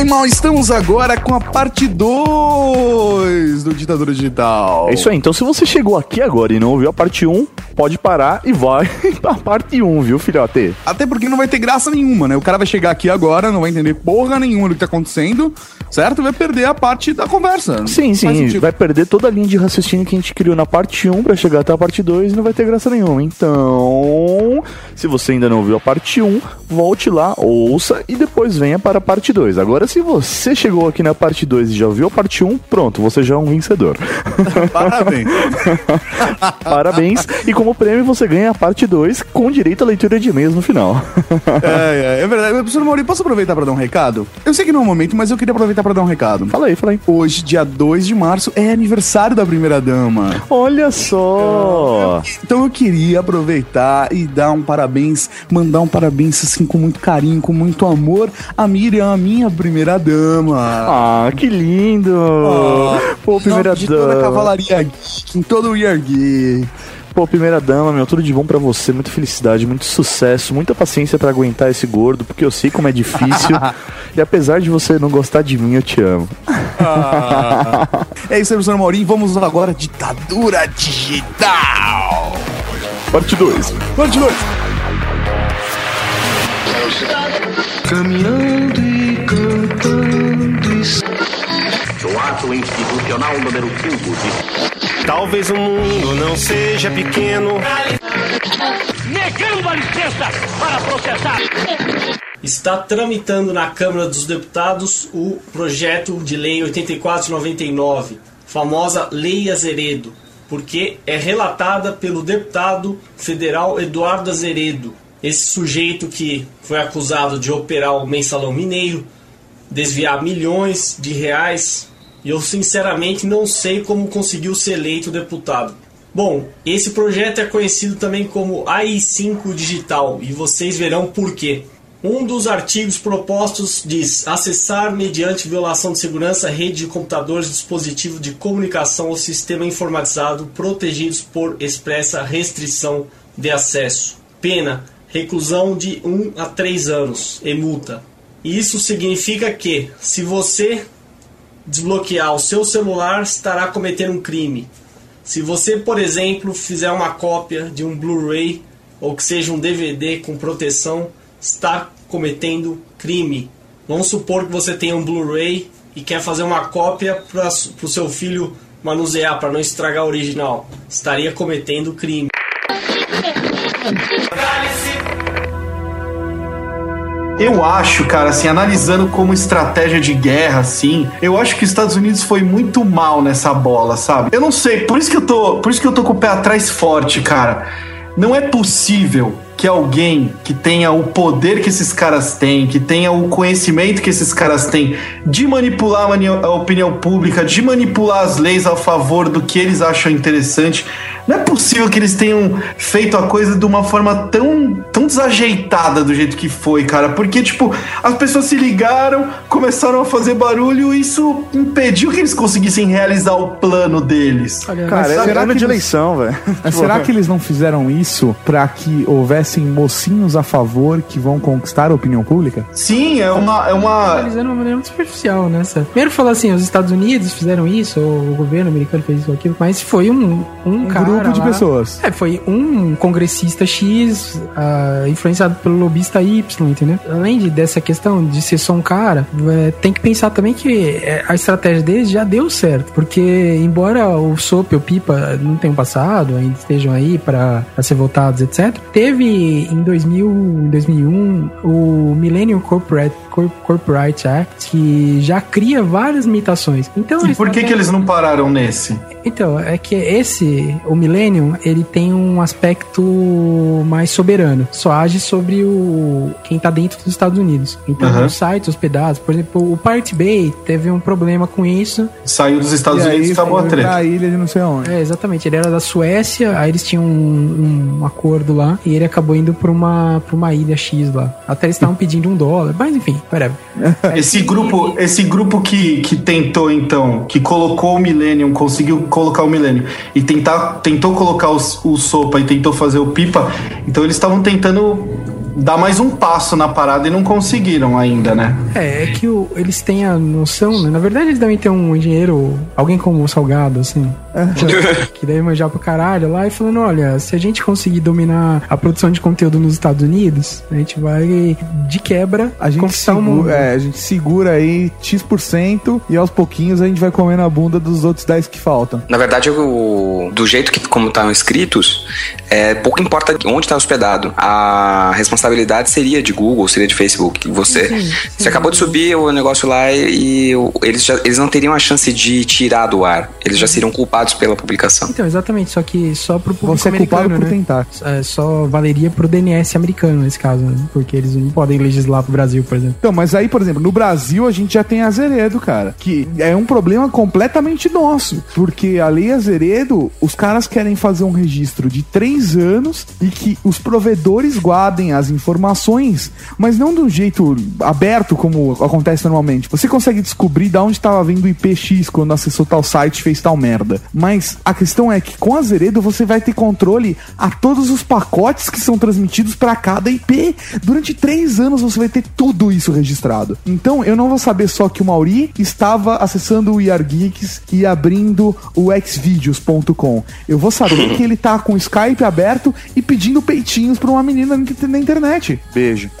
Bem, mal, estamos agora com a parte 2 do Ditadura Digital. É isso aí, então se você chegou aqui agora e não ouviu a parte 1, pode parar e vai pra parte 1, viu, filhote? Até porque não vai ter graça nenhuma, né? O cara vai chegar aqui agora, não vai entender porra nenhuma do que tá acontecendo, certo? Vai perder a parte da conversa. Sim, sim, vai perder toda a linha de raciocínio que a gente criou na parte 1 pra chegar até a parte 2 e não vai ter graça nenhuma. Então, se você ainda não ouviu a parte 1, volte lá, ouça e depois venha para a parte 2. Agora, se você chegou aqui na parte 2 e já ouviu a parte 1, pronto, você já é um vencedor. Parabéns. Parabéns. E como prêmio, você ganha a parte 2 com direito à leitura de e-mails no final. é, é, é verdade. Professor Mauri, posso aproveitar para dar um recado? Eu sei que não é o momento, mas eu queria aproveitar para dar um recado. Fala aí, fala aí. Hoje, dia 2 de março, é aniversário da primeira dama. Olha só! Então eu queria aproveitar e dar um parabéns, mandar um parabéns assim com muito carinho, com muito amor a Miriam, a minha primeira dama. Ah, que lindo! Ah, Pô, primeira de dama. toda a cavalaria geek, em todo o Year Geek. Pô, primeira dama, meu, tudo de bom para você, muita felicidade, muito sucesso, muita paciência para aguentar esse gordo, porque eu sei como é difícil. e apesar de você não gostar de mim, eu te amo. Ah. é isso aí, professor Maurinho. Vamos agora ditadura digital. Parte 2. Parte 2. Caminhando Do ato institucional número 5 de Talvez o mundo não seja pequeno. Negando a licença para processar. Está tramitando na Câmara dos Deputados o projeto de lei 8499, famosa Lei Azeredo, porque é relatada pelo deputado federal Eduardo Azeredo, esse sujeito que foi acusado de operar o mensalão mineiro, desviar milhões de reais, e eu sinceramente não sei como conseguiu ser eleito deputado. Bom, esse projeto é conhecido também como AI5 Digital e vocês verão por quê. Um dos artigos propostos diz acessar mediante violação de segurança rede de computadores dispositivo de comunicação ou sistema informatizado protegidos por expressa restrição de acesso. Pena reclusão de 1 a 3 anos e multa. Isso significa que, se você desbloquear o seu celular, estará cometendo um crime. Se você, por exemplo, fizer uma cópia de um Blu-ray ou que seja um DVD com proteção, está cometendo crime. Vamos supor que você tenha um Blu-ray e quer fazer uma cópia para o seu filho manusear para não estragar o original. Estaria cometendo crime. Eu acho, cara, assim, analisando como estratégia de guerra, assim, eu acho que os Estados Unidos foi muito mal nessa bola, sabe? Eu não sei, por isso que eu tô, por isso que eu tô com o pé atrás forte, cara. Não é possível que alguém que tenha o poder que esses caras têm, que tenha o conhecimento que esses caras têm de manipular a opinião pública, de manipular as leis a favor do que eles acham interessante, não é possível que eles tenham feito a coisa de uma forma tão, tão desajeitada do jeito que foi, cara. Porque, tipo, as pessoas se ligaram, começaram a fazer barulho e isso impediu que eles conseguissem realizar o plano deles. Cara, é ano de eleição, velho. Será que eles não fizeram isso para que houvessem mocinhos a favor que vão conquistar a opinião pública? Sim, é uma. É uma... Analisando de uma maneira muito superficial, né? Primeiro falou assim: os Estados Unidos fizeram isso, ou o governo americano fez isso ou aquilo, mas foi um, um, Um cara grupo de lá- pessoas. É, foi um congressista X ah, influenciado pelo lobista Y, entendeu? Além de, dessa questão de ser só um cara, é, tem que pensar também que é, a estratégia deles já deu certo. Porque, embora o Sop e o Pipa não tenham passado, ainda estejam aí para ser votados, etc., teve em 2000, em 2001 o Millennium Corporate, Cor- Corporate Act, que já cria várias limitações. Então, E por que, que eles não pararam nesse? então, é que esse, o Millennium, ele tem um aspecto mais soberano. Só age sobre o quem tá dentro dos Estados Unidos. Então, Aham. os sites hospedados, por exemplo, o Pirate Bay teve um problema com isso. Saiu dos Estados e Unidos e acabou a treta. pra ilha de não sei onde. É, exatamente. Ele era da Suécia, aí eles tinham um, um acordo lá, e ele acabou indo pra uma, pra uma ilha X lá. Até eles estavam pedindo um dólar, mas enfim, whatever. Esse grupo, esse grupo que, que tentou, então, que colocou o Millennium, conseguiu colocar o Millennium e tentar, tentou colocar os- o Sopa e tentou fazer o Pipa, então eles estavam tentando dar mais um passo na parada e não conseguiram ainda, né? É, é que o- eles têm a noção, né? Na verdade, eles devem ter um engenheiro, alguém como o Salgado, assim, que deve manjar pro caralho lá e falando: olha, se a gente conseguir dominar a produção de conteúdo nos Estados Unidos, a gente vai de quebra A gente, conquistar o segura, mundo. é, a gente segura aí X% e aos pouquinhos a gente vai comer na bunda dos outros 10 que faltam. Na verdade, o, do jeito que como estão escritos, é, pouco importa onde está hospedado. A responsabilidade seria de Google, seria de Facebook. Você, Sim, sim. você acabou de subir o negócio lá e, e eles, já, eles não teriam a chance de tirar do ar. Eles já seriam culpados pela publicação. Então, exatamente, só que só pro público Você é culpado por né? tentar. É, só valeria pro DNS americano nesse caso, né? Porque eles não podem legislar pro Brasil, por exemplo. Então, mas aí, por exemplo, no Brasil a gente já tem Azeredo, cara. Que é um problema completamente nosso. Porque a lei Azeredo, os caras querem fazer um registro de três anos e que os provedores guardem as informações, mas não de um jeito aberto como acontece normalmente. Você consegue descobrir de onde estava vindo o IPX quando acessou tal site e fez tal merda. Mas a questão é que com Azeredo você vai ter controle a todos os pacotes que são transmitidos para cada IP. Durante três anos você vai ter tudo isso registrado. Então eu não vou saber só que o Mauri estava acessando o IarGeeks e abrindo o xvideos.com. Eu vou saber que ele tá com o Skype aberto e pedindo peitinhos pra uma menina na internet. Beijo.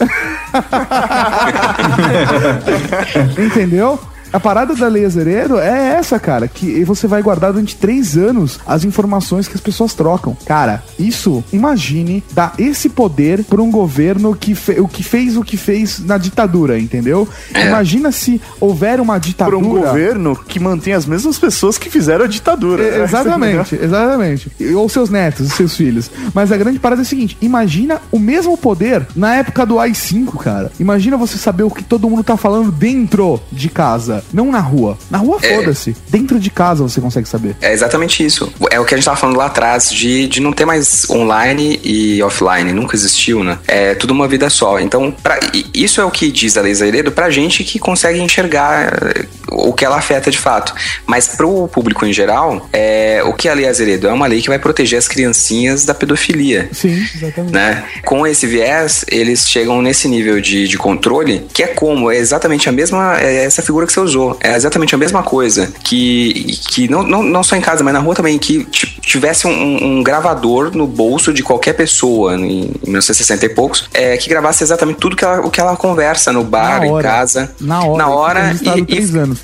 Entendeu? A parada da Lei Azeredo é essa, cara, que você vai guardar durante três anos as informações que as pessoas trocam. Cara, isso, imagine dar esse poder pra um governo que o que fez o que fez na ditadura, entendeu? Imagina se houver uma ditadura. um governo que mantém as mesmas pessoas que fizeram a ditadura. É, Exatamente, exatamente. Ou seus netos, os seus filhos. Mas a grande parada é a seguinte: imagina o mesmo poder na época do AI-5, cara. Imagina você saber o que todo mundo tá falando dentro de casa, não na rua. Na rua, É. foda-se. Dentro de casa você consegue saber. É exatamente isso. É o que a gente tava falando lá atrás, de, de não ter mais online e offline. Nunca existiu, né? É tudo uma vida só. Então, pra- isso é o que diz a Lei Azeredo pra gente que consegue enxergar eh, o que ela afeta de fato. Mas pro público em geral, é, o que a Lei Azeredo é uma lei que vai proteger as criancinhas da pedofilia. Sim, exatamente. Né? Com esse viés, eles chegam nesse nível de, de controle, que é como? É exatamente a mesma. É essa figura que você usou. É exatamente a mesma coisa. Que, que não, não, não só em casa, mas na rua também, que ti- tivesse um, um gravador no bolso de qualquer pessoa, em, em 1960 e poucos, é, que gravasse exatamente tudo que ela, o que ela conversa no bar, em casa. Na hora, Na e hora. e-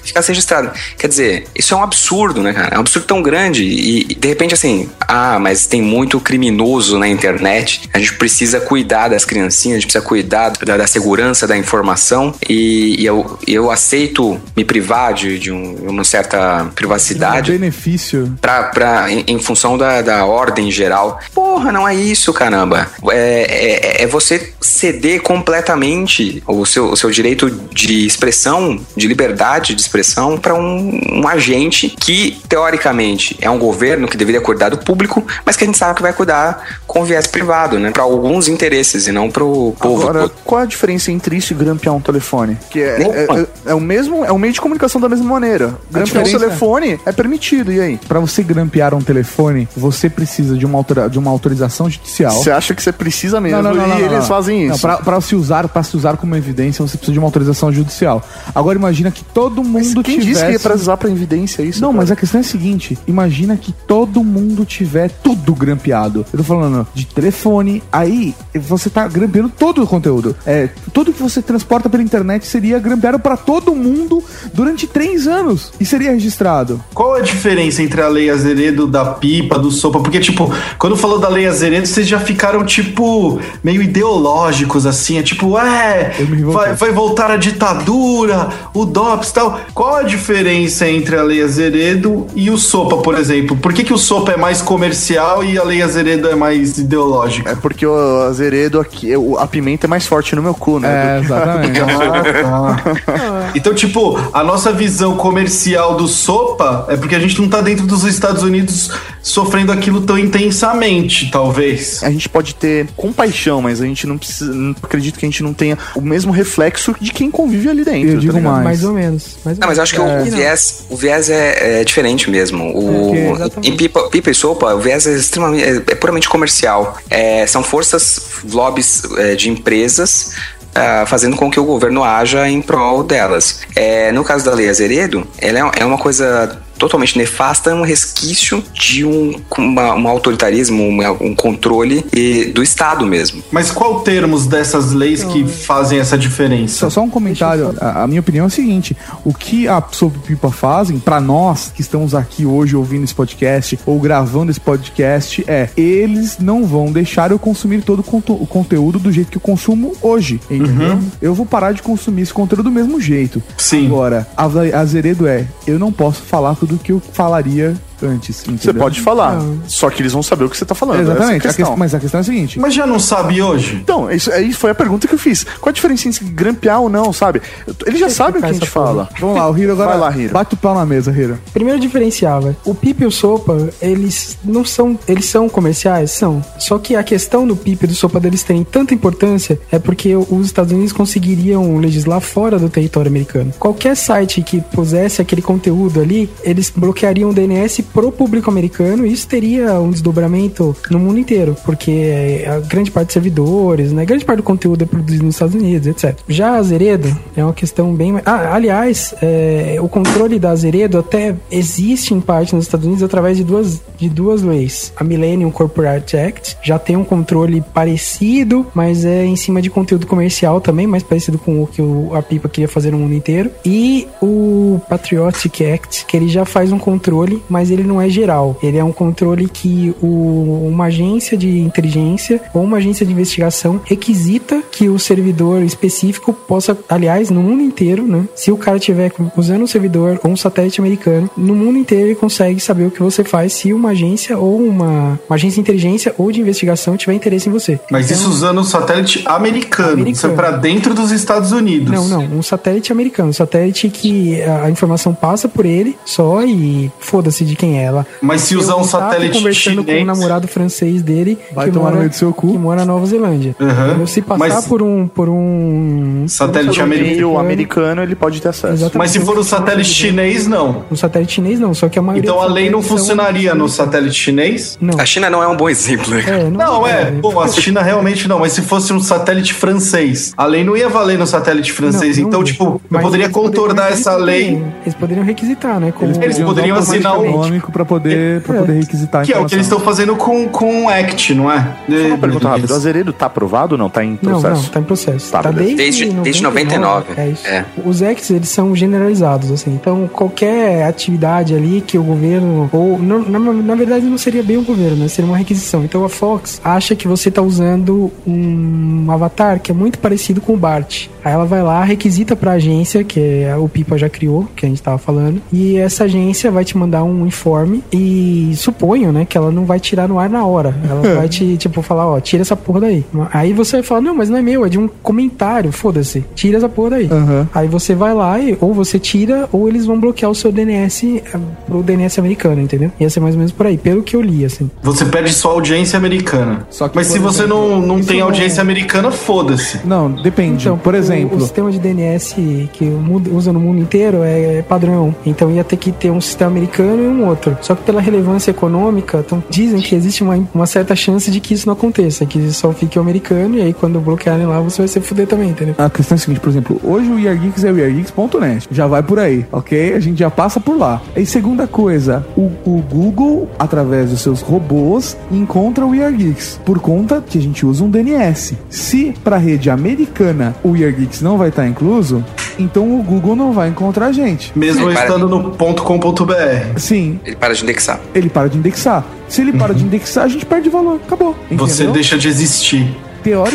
e ficasse registrado. Quer dizer, isso é um absurdo, né, cara? É um absurdo tão grande. E, e, de repente, assim, ah, mas tem muito criminoso na internet. A gente precisa cuidar das criancinhas, a gente precisa cuidar da, da segurança da informação. E, e eu, eu aceito me privar de, de um- uma certa privacidade. benefício. Pra, pra, em, em função da, da ordem geral. Porra, não é isso, caramba. É, é, é você ceder completamente o seu, o seu direito de expressão, de liberdade de expressão, para um, um agente que, teoricamente, é um governo que deveria cuidar do público, mas que a gente sabe que vai cuidar com viés privado, né? Para alguns interesses e não pro povo. Agora, qual a diferença entre isso e grampear um telefone? Que é, é, é- é o mesmo, é um meio de comunicação da mesma maneira. Grampear um telefone é permitido, e aí? Pra você grampear um telefone, você precisa de uma, autora- de uma autorização judicial. Você acha que você precisa mesmo Não, não, não, e eles fazem isso. pra, pra se usar, para se usar como evidência, você precisa de uma autorização judicial. Agora imagina que todo mundo Quem tivesse... disse que é pra usar pra evidência isso? Não, cara? mas a questão é a seguinte: imagina que todo mundo tiver tudo grampeado. Eu tô falando de telefone, aí você tá grampeando todo o conteúdo. É, tudo que você transporta pela internet seria grampeado pra todo mundo durante três anos e seria registrado. Qual a diferença entre a lei Azeredo da pipa, do sopa? Porque, tipo, quando falou da lei Azeredo, vocês já ficaram, tipo, meio ideológicos, assim. É tipo, é, vai, vai voltar a ditadura, o DOPS e tal. Qual a diferença entre a lei Azeredo e o sopa, por exemplo? Por que, que o sopa é mais comercial e a lei Azeredo é mais ideológica? É porque o azeredo aqui, a pimenta é mais forte no meu cu, né? É, Do que- exatamente. Ah, tá. Então, tipo, a nossa visão comercial do sopa é porque a gente não tá dentro dos Estados Unidos sofrendo aquilo tão intensamente, talvez. A gente pode ter compaixão, mas a gente não precisa. Não acredito que a gente não tenha o mesmo reflexo de quem convive ali dentro. Eu digo tá mais. Mais ou menos. Mais ou Não, mas menos. acho que o- o, viés, o viés é, é diferente mesmo. O, É, em pipa, pipa e sopa, o viés é extremamente é, é puramente comercial. É, são forças, lobbies é, de empresas. Ah, fazendo com que o governo haja em prol delas. É, no caso da Lei Azeredo, ela é, é uma coisa totalmente nefasta, um resquício de um, uma- um autoritarismo, um, um controle e- do Estado mesmo. Mas qual termos dessas leis que fazem essa diferença? Só, só um comentário. A, a minha opinião é o seguinte: o que a Sopa Pipa fazem, pra nós que estamos aqui hoje ouvindo esse podcast ou gravando esse podcast, é eles não vão deixar eu consumir todo o, conto- o conteúdo do jeito que eu consumo hoje. Entendeu? Eu vou parar de consumir esse conteúdo do mesmo jeito. Sim. Agora, a a Azeredo é: eu não posso falar tudo o que eu falaria antes. Você entendeu? pode falar, Não. só que eles vão saber o que você tá falando. essa é a Exatamente. A questão- mas a questão é a seguinte: Mas já não sabe hoje? Então, isso aí foi a pergunta que eu fiz. Qual a diferença entre grampear ou não, sabe? Eles já sabem o que a gente porra. fala. vamos lá, o Hiro agora. Vai lá, Hiro. Bate o pau na mesa, Hiro. Primeiro diferenciava. O Pipe e o Sopa, eles não são. Eles são comerciais? São. Só que a questão do Pipe e do Sopa deles terem tanta importância é porque os Estados Unidos conseguiriam legislar fora do território americano. Qualquer site que pusesse aquele conteúdo ali, eles bloqueariam o DNS pro público americano isso teria um desdobramento no mundo inteiro. Porque a grande parte dos servidores, né? Grande parte do conteúdo é produzido nos Estados Unidos, etc. Já a Azeredo é uma questão bem. Ah, aliás, é, o controle da Azeredo até existe em parte nos Estados Unidos através de duas, de duas leis. A Millennium Corporate Act já tem um controle parecido, mas é em cima de conteúdo comercial também, mais parecido com o que o- a Pipa queria fazer no mundo inteiro. E o Patriotic Act, que ele já faz um controle, mas ele não é geral. Ele é um controle que o- uma agência de inteligência ou uma agência de investigação requisita que o servidor específico possa, aliás, no mundo inteiro, né? Se o cara tiver usando um servidor ou um satélite americano, no mundo inteiro ele consegue saber o que você faz se uma agência ou uma, uma agência de inteligência ou de investigação tiver interesse em você. Mas Então- isso usando um satélite americano. Americano. Isso é pra dentro dos Estados Unidos. Não, não, um satélite americano. Um satélite que a informação passa por ele só e foda-se de quem é ela. Mas se usar um satélite conversando com chinês- um namorado francês dele Vai que tomar no mora, do seu cu. que mora na Nova Zelândia. Então, Se passar Mas- por um por um Satélite um americano. O americano, ele pode ter acesso. Exatamente. Mas se for um satélite chinês, não. No satélite chinês não, só que a maioria Então a lei não são- funcionaria no satélite chinês? Não. A China não é um bom exemplo. né? É, Não, é. né? Bom, a China realmente não, mas se fosse um satélite francês, a lei não ia valer no satélite francês. Não, não então, tipo, eu Mas poderia contornar essa lei. Eles poderiam requisitar, né? Como Eles poderiam assinar um- econômico pra poder, pra poder requisitar que é o que eles estão fazendo com, com o Act, não é? Só uma pergunta rápida. O Azeredo tá aprovado ou não? Tá em Não, processo? não, tá em processo. Tá, Tá, desde, Desde- desde 99. É isso. É. Os Acts, eles são generalizados, assim. Então, qualquer atividade ali que o governo... Ou, não, na, na verdade, não seria bem o governo, né? Seria uma requisição. Então, a Fox acha que você tá usando um avatar que é muito parecido com o Bart. Aí ela vai lá, requisita pra agência, que é, o Pipa já criou, que a gente tava falando. E essa agência vai te mandar um informe e suponho, né, que ela não vai tirar no ar na hora. Ela vai te, tipo, falar, ó, tira essa porra daí. Aí você vai falar, não, mas não é meu, é de um comentário, foda-se. Tira essa porra daí. Aham. Aí você vai lá e ou você tira, ou eles vão bloquear o seu DNS eh, pro DNS americano, entendeu? Ia ser mais ou menos por aí, pelo que eu li, assim. Você perde sua audiência americana. Só que, Mas por se você exemplo, não, não tem não- audiência americana, foda-se. Não, depende. por o- exemplo, O, sistema de DNS que o usa no mundo inteiro é padrão. Então ia ter que ter um sistema americano e um outro. Só que pela relevância econômica, então, dizem que existe uma, uma certa chance de que isso não aconteça, que só fique o americano e aí quando bloquearem lá você vai se fuder também, entendeu? A questão é a seguinte, por exemplo, hoje o YarGeeks é o yargeeks.net. Já vai por aí, ok? A gente já passa por lá. E segunda coisa, o, o Google, através dos seus robôs, encontra o YarGeeks. Por conta que a gente usa um DNS. Se pra rede americana o YarGeeks não vai estar incluso, então o Google não vai encontrar a gente. Mesmo para- estando no .com.br. Sim, Ele para de indexar. ele para de indexar. Se ele para de indexar, a gente perde valor. Acabou. Você entendeu? deixa de existir.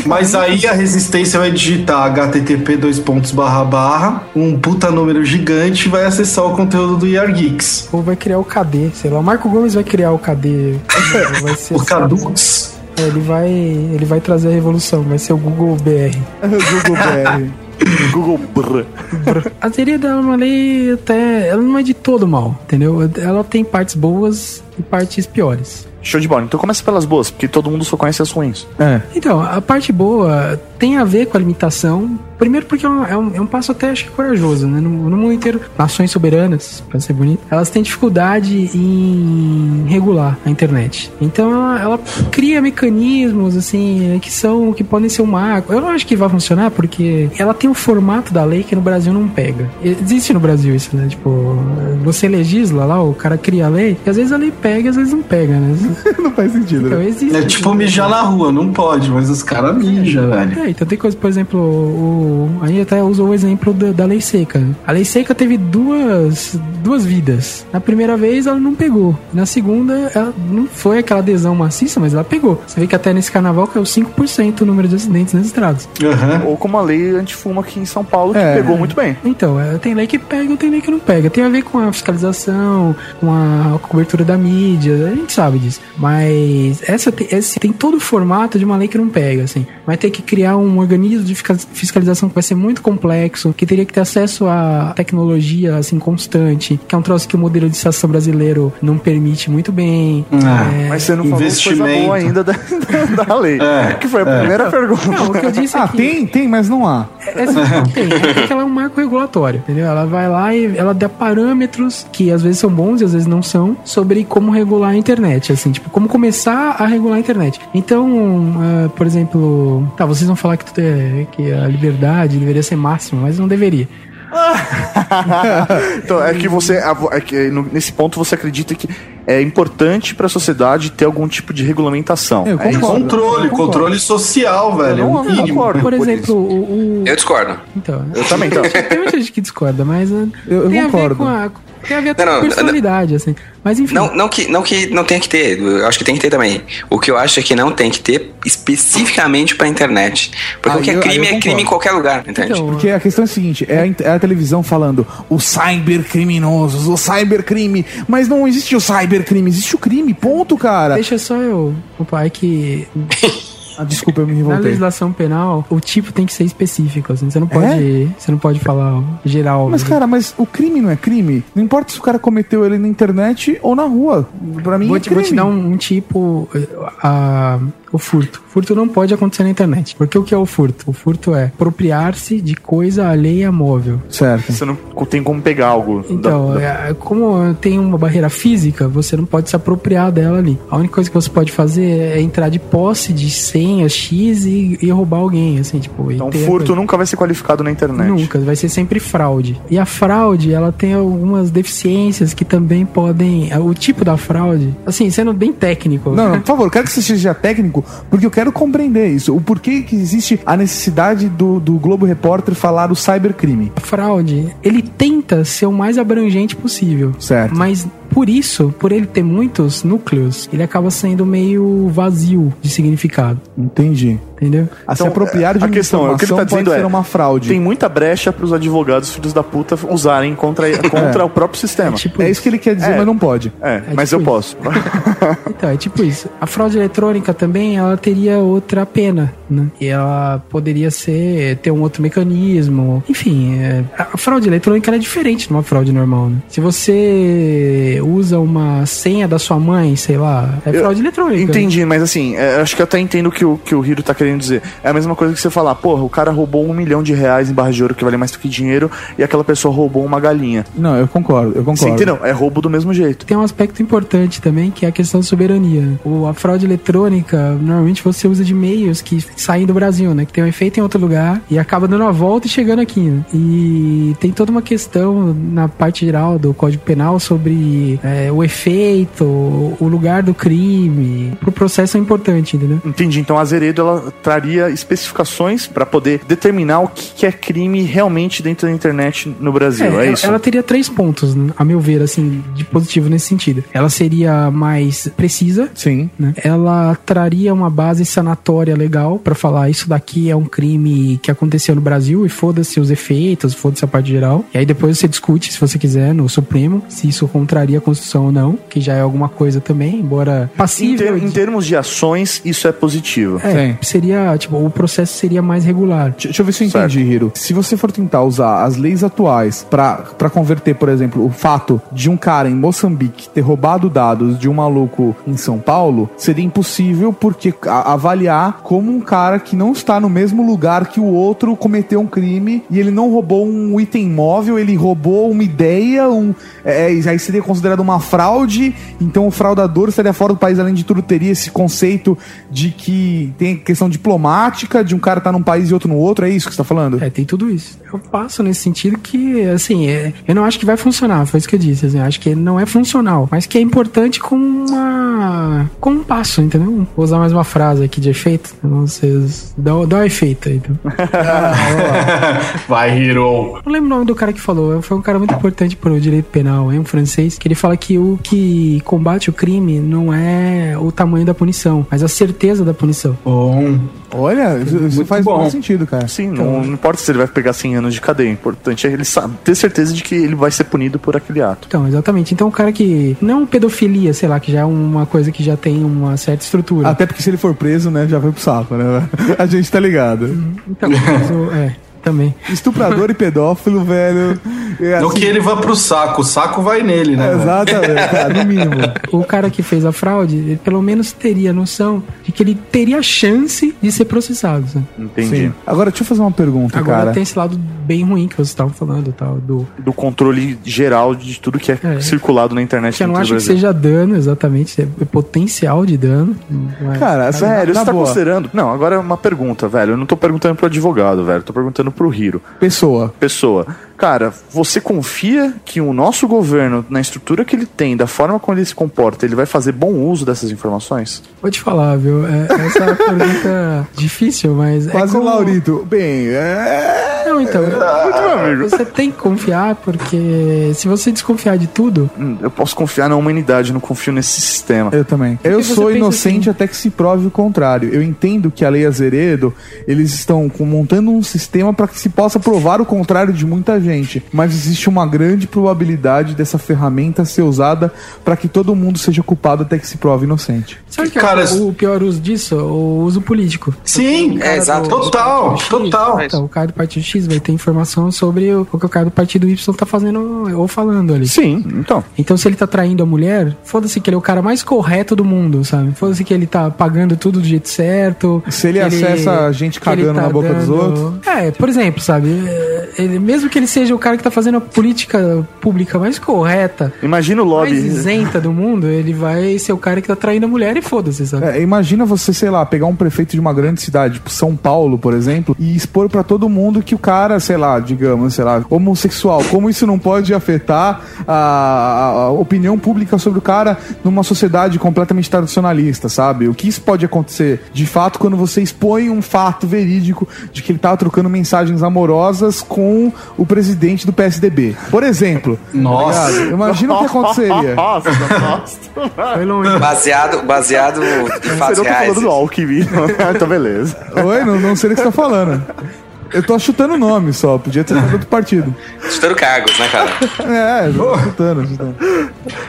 Mas aí a resistência vai digitar http dois pontos barra barra, um puta número gigante e vai acessar o conteúdo do YarGeeks. Ou vai criar o KD, sei lá. O Marco Gomes vai criar o KD. Vai ser O Cadux. É, ele vai, ele vai trazer a revolução, vai ser o Google BR. Google BR. Google Brr. A é uma lei até. Ela não é de todo mal, entendeu? Ela tem partes boas e partes piores. Show de bola. Então começa pelas boas, porque todo mundo só conhece as ruins. É. Então, a parte boa tem a ver com a limitação. Primeiro porque é um, é um, é um passo até acho que corajoso, né? No, no mundo inteiro, nações soberanas, pra ser bonito, elas têm dificuldade em regular a internet. Então ela, ela cria mecanismos, assim, que são, que podem ser um marco. Eu não acho que vai funcionar porque ela tem o formato da lei que no Brasil não pega. Existe no Brasil isso, né? Tipo, você legisla lá, o cara cria a lei, e às vezes a lei pega, às vezes não pega, né? não faz sentido, Então né? existe. É tipo mijar na rua, não pode, mas os caras mijam, velho. É, então tem coisa, por exemplo, o, a gente até usou o exemplo da, da lei seca. A lei seca teve duas, duas vidas. Na primeira vez ela não pegou. Na segunda, ela não foi aquela adesão maciça, mas ela pegou. Você vê que até nesse carnaval caiu 5% o número de acidentes nas estradas. Aham. Ou como a lei antifuma aqui em São Paulo, que É. pegou muito bem. Então, é, tem lei que pega, tem lei que não pega. Tem a ver com a fiscalização, com a cobertura da mídia, a gente sabe disso. Mas essa tem, esse tem todo o formato de uma lei que não pega, assim. Vai ter que criar um organismo de fisca- que vai ser muito complexo, que teria que ter acesso a tecnologia, assim, constante, que é um troço que o modelo de estação brasileiro não permite muito bem. Ah, É, Mas você não falou coisa boa ainda da, da, da lei. É, que foi a primeira pergunta. Não, o que eu disse Ah, aqui... tem, tem, mas não há. Essa não tem, é porque ela é um marco regulatório, entendeu? Ela vai lá e ela dá parâmetros que às vezes são bons e às vezes não são sobre como regular a internet, assim, tipo, como começar a regular a internet. Então, ah, por exemplo, tá, vocês vão falar que, tudo é, que a liberdade deveria ser máxima, mas não deveria. então, é que você. É que nesse ponto você acredita que é importante pra sociedade ter algum tipo de regulamentação. Eu É concordo. Controle, Eu concordo. controle social, velho. Eu não- é não mínimo. concordo. Por por exemplo, o, o- Eu discordo. Então, Eu também, então. tem muita gente que discorda, mas Eu- eu tem a ver concordo. com a. Tem a ver até Não, com não, personalidade, assim. Mas enfim. Não, não, que, não que não tenha que ter, eu acho que tem que ter também. O que eu acho é que não tem que ter especificamente pra internet. Porque Aí o que é crime é crime em concordo. qualquer lugar, entende? Então, Porque a questão é a seguinte, é a, é a televisão falando os cybercriminosos, o cybercrime, mas não existe o cybercrime, existe o crime, ponto, cara. Deixa só eu. Opa, é que Ah, desculpa, eu me na revoltei. legislação penal o tipo tem que ser específico. Assim, você não pode. Você não pode falar geral. Mas, cara, mas o crime não é crime? Não importa se o cara cometeu ele na internet ou na rua. Pra mim vou, é te, vou crime. te dar um, um tipo. eh, A, o furto. Furto não pode acontecer na internet. Porque o que é o furto? O furto é apropriar-se de coisa alheia móvel. Certo. Você não tem como pegar algo. Então, da- é, como tem uma barreira física, você não pode se apropriar dela ali. A única coisa que você pode fazer é entrar de posse de senha X e, e roubar alguém, assim, tipo. Então, furto nunca vai ser qualificado na internet. Nunca, vai ser sempre fraude. E a fraude, ela tem algumas deficiências que também podem. O tipo da fraude, assim, sendo bem técnico. Não, não, por favor, quero que você seja técnico, porque eu quero compreender isso. O porquê que existe a necessidade do, do Globo Repórter falar o cybercrime. Fraude, ele tenta ser o mais abrangente possível. Certo. Mas por isso, por ele ter muitos núcleos, ele acaba sendo meio vazio de significado. Entendi. Entendeu? A se Então, apropriar de a uma questão, é, o que ele tá pode dizendo ser é, uma fraude. Tem muita brecha pros advogados, filhos da puta, usarem contra, contra o próprio sistema. É tipo É isso que ele quer dizer, É. mas não pode. É, É mas tipo eu posso. Então, é tipo isso. A fraude eletrônica também, ela teria outra pena, né? E ela poderia ser, ter um outro mecanismo. Enfim, é, a fraude eletrônica ela é diferente de uma fraude normal, né? Se você usa uma senha da sua mãe, sei lá, é Eu fraude eletrônica. Entendi, mas assim, é, acho que eu até entendo o que o que o Hiro tá querendo dizer. É a mesma coisa que você falar, porra, o cara roubou um milhão de reais em barra de ouro que vale mais do que dinheiro e aquela pessoa roubou uma galinha. Não, eu concordo, eu Você concordo. entendeu? É roubo do mesmo jeito. Tem um aspecto importante também, que é a questão da soberania. O, a fraude eletrônica, normalmente você usa de meios que saem do Brasil, né? Que tem um efeito em outro lugar e acaba dando a volta e chegando aqui, né? E tem toda uma questão na parte geral do Código Penal sobre é, o efeito, o lugar do crime. Pro processo é importante, entendeu? Entendi. Então a Azeredo ela traria especificações pra poder determinar o que é crime realmente dentro da internet no Brasil. É, ela, isso? ela teria três pontos, né, a meu ver, assim, de positivo nesse sentido. Ela seria mais precisa, Sim. né? Ela traria uma base sanatória legal pra falar isso daqui é um crime que aconteceu no Brasil e foda-se os efeitos, foda-se a parte geral. E aí depois você discute, se você quiser, no Supremo, se isso contraria a Constituição ou não, que já é alguma coisa também, embora Em, passível. ter- em termos de ações, isso é positivo. é, seria, tipo, o processo seria mais regular. Deixa deixa eu ver se eu entendi, Hiro. Se você for tentar usar as leis atuais pra pra converter, por exemplo, o fato de um cara em Moçambique ter roubado dados de um maluco em São Paulo, seria impossível porque a- avaliar como um cara que não está no mesmo lugar que o outro cometeu um crime e ele não roubou um item móvel, ele roubou uma ideia, um, é, aí seria considerado uma fraude, então o fraudador estaria fora do país, além de tudo, teria esse conceito de que tem questão diplomática, de um cara estar num país e outro no outro, é isso que você tá falando? É, tem tudo isso. Eu passo nesse sentido que, assim, é, eu não acho que vai funcionar, foi isso que eu disse. Assim, eu acho que não é funcional, mas que é importante como uma. como um passo, entendeu? Vou usar mais uma frase aqui de efeito. Então, vocês. Dá, dá um efeito aí. Então. Vai, Hero. Não lembro o nome do cara que falou, foi um cara muito importante pro direito penal, é um francês, que ele fala que o que combate o crime não é o tamanho da punição, mas a certeza da punição. Bom. Olha, isso isso faz bom. muito sentido, cara. Sim, não, não importa se ele vai pegar 100 anos de cadeia. O importante é ele ter certeza de que ele vai ser punido por aquele ato. Então, exatamente. Então, o cara que. Não pedofilia, sei lá, que já é uma coisa que já tem uma certa estrutura. Até porque se ele for preso, né, já vai pro saco, né? A gente tá ligado. Então, mas é, também. Estuprador e pedófilo, velho. É Não assim- que ele vá pro saco, o saco vai nele, né? velho? Exatamente, cara, no mínimo. O cara que fez a fraude, ele pelo menos teria noção de que ele teria chance de ser processado. sabe? Entendi. Sim. Agora, deixa eu fazer uma pergunta, Agora cara. tem esse lado bem ruim que vocês estavam falando, tal, do. Do controle geral de tudo que é, É. circulado na internet. Que eu não acho que seja dano, exatamente, é potencial de dano. mas- Cara, Sério, na você tá boa. considerando. Não, agora é uma pergunta, velho. Eu não tô perguntando pro advogado, velho. Eu tô perguntando pro Hiro. Pessoa. Pessoa. Cara, você confia que o nosso governo, na estrutura que ele tem, da forma como ele se comporta, ele vai fazer bom uso dessas informações? Vou te falar, viu? É, essa é uma pergunta difícil, mas. Quase é o como... Laurito. Bem, é. Não, então. meu amigo. Você tem que confiar, porque se você desconfiar de tudo, Hum, Eu posso confiar na humanidade, eu não confio nesse sistema. Eu também. Eu você sou pensa inocente assim? até que se prove o contrário. Eu entendo que a Lei Azeredo, eles estão montando um sistema para que se possa provar o contrário de muita gente. Mas existe uma grande probabilidade dessa ferramenta ser usada para que todo mundo seja culpado até que se prove inocente. sabe que Cara, é o pior uso disso? O uso político. Sim, É, exato. Total, total. Então, o cara do partido X vai ter informação sobre o, o que o cara do partido Y tá fazendo ou falando ali. Sim, então. Então, se ele tá traindo a mulher, foda-se que ele é o cara mais correto do mundo, sabe? Foda-se que ele tá pagando tudo do jeito certo. Se ele que acessa a gente ele cagando na boca dos outros. É, por exemplo, sabe? é, Ele, mesmo que ele seja o cara que tá fazendo a política pública mais correta, Imagina o mais lobby. isenta do mundo, ele vai ser o cara que tá traindo a mulher e foda-se, sabe? É, imagina você, sei lá, pegar um prefeito de uma grande cidade, tipo São Paulo, por exemplo, e expor pra todo mundo que o cara, sei lá, digamos, sei lá, homossexual, como isso não pode afetar a, a opinião pública sobre o cara numa sociedade completamente tradicionalista, sabe? O que isso pode acontecer de fato quando você expõe um fato verídico de que ele tava trocando mensagens amorosas com o presidente do PSDB. Por exemplo. Nossa. tá? Imagina o que aconteceria. Nossa, nossa. Baseado, baseado em Você fatos não tá reais. falando do Alckmin. então, beleza. Oi, não, não sei o que você tá falando. Eu tô chutando o nome só, podia ter sido outro partido. Chutando cargos, né, cara? É, chutando, chutando.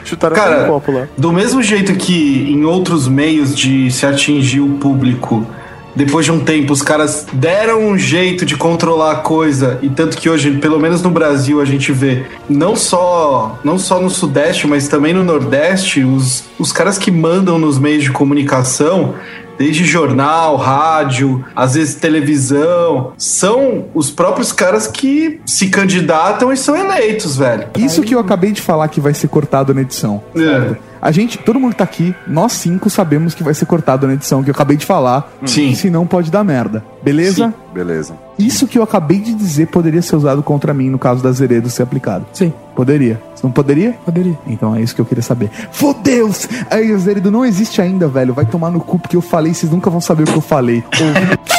Chutaram Cara, copo lá. Do mesmo jeito que em outros meios de se atingir o público, depois de um tempo os caras deram um jeito de controlar a coisa, e tanto que hoje, pelo menos no Brasil, a gente vê, não só, não só no Sudeste, mas também no Nordeste, os, os caras que mandam nos meios de comunicação. Desde jornal, rádio, às vezes televisão, são os próprios caras que se candidatam e são eleitos, velho. Isso que eu acabei de falar que vai ser cortado na edição. É. A gente, todo mundo que tá aqui, nós cinco sabemos que vai ser cortado na edição, que eu acabei de falar. Sim. Senão pode dar merda. Beleza? Beleza. Isso que eu acabei de dizer poderia ser usado contra mim no caso da Zeredo ser aplicado. Sim, Poderia. Não poderia? poderia. Então é isso que eu queria saber. Fodeus! Aí o Zeredo não existe ainda, velho. Vai tomar no cu porque eu falei, vocês nunca vão saber o que eu falei.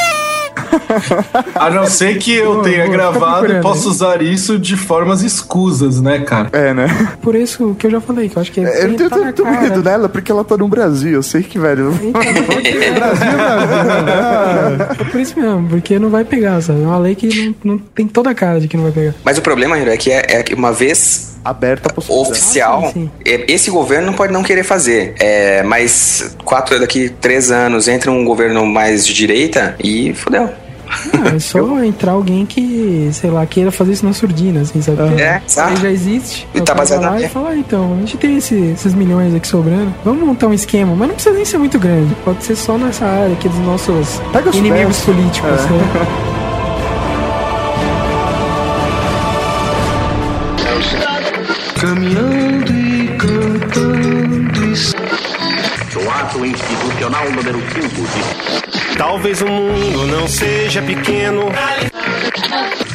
A não ser que eu tenha tá gravado e possa usar isso de formas escusas, né, cara? É, né? Por isso que eu já falei, que eu acho que É, Eu tenho tá tanto medo dela, porque ela tá no Brasil. Eu sei que, velho. É por isso mesmo, porque não vai pegar, sabe? É uma lei que não, não tem toda a cara de que não vai pegar. Mas o problema, Hiro, é que é, é que uma vez Aberta a possibilidade. oficial, Ah, sim, é, esse governo não pode não querer fazer. É, mas quatro daqui três anos entra um governo mais de direita e fudeu. Ah, é só entrar alguém que, sei lá, queira fazer isso na surdina, assim, sabe? Porque É, lei exato. já existe. E o tá vai baseado lá na- e fala, ah, então, a gente tem esse- esses milhões aqui sobrando. Vamos montar um esquema, mas não precisa nem ser muito grande. Pode ser só nessa área aqui dos nossos inimigos pés. políticos. É. né? Caminhando e cantando e Do ato institucional número 5 de Talvez o mundo não seja pequeno.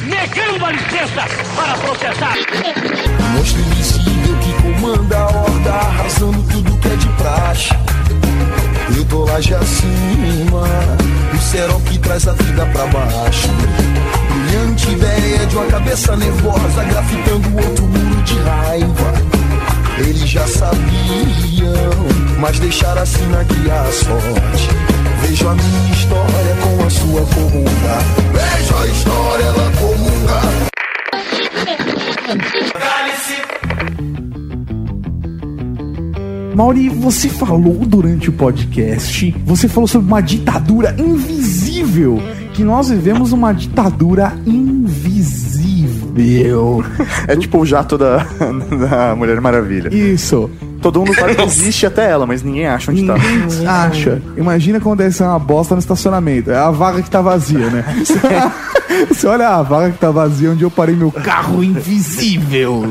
Negando a licença para processar. Monstro invisível que comanda a horda, arrasando tudo que é de praxe. Eu tô lá de acima, o cerol que traz a vida pra baixo. Brilhante ideia de uma cabeça nervosa, grafitando outro muro de raiva. Eles já sabiam, mas deixaram assim na guia a sorte. Vejo a minha história com a sua comunda. Vejo a história, ela comunga. Mauri, você falou durante o podcast, você falou sobre uma ditadura invisível, que nós vivemos uma ditadura invisível. É tipo o jato da, da Mulher Maravilha. Isso. Todo mundo sabe que existe até ela, mas ninguém acha onde tá. Ninguém acha. Imagina quando descer uma bosta no estacionamento. É a vaga que tá vazia, né? Você olha a vaga que tá vazia onde eu parei meu carro invisível.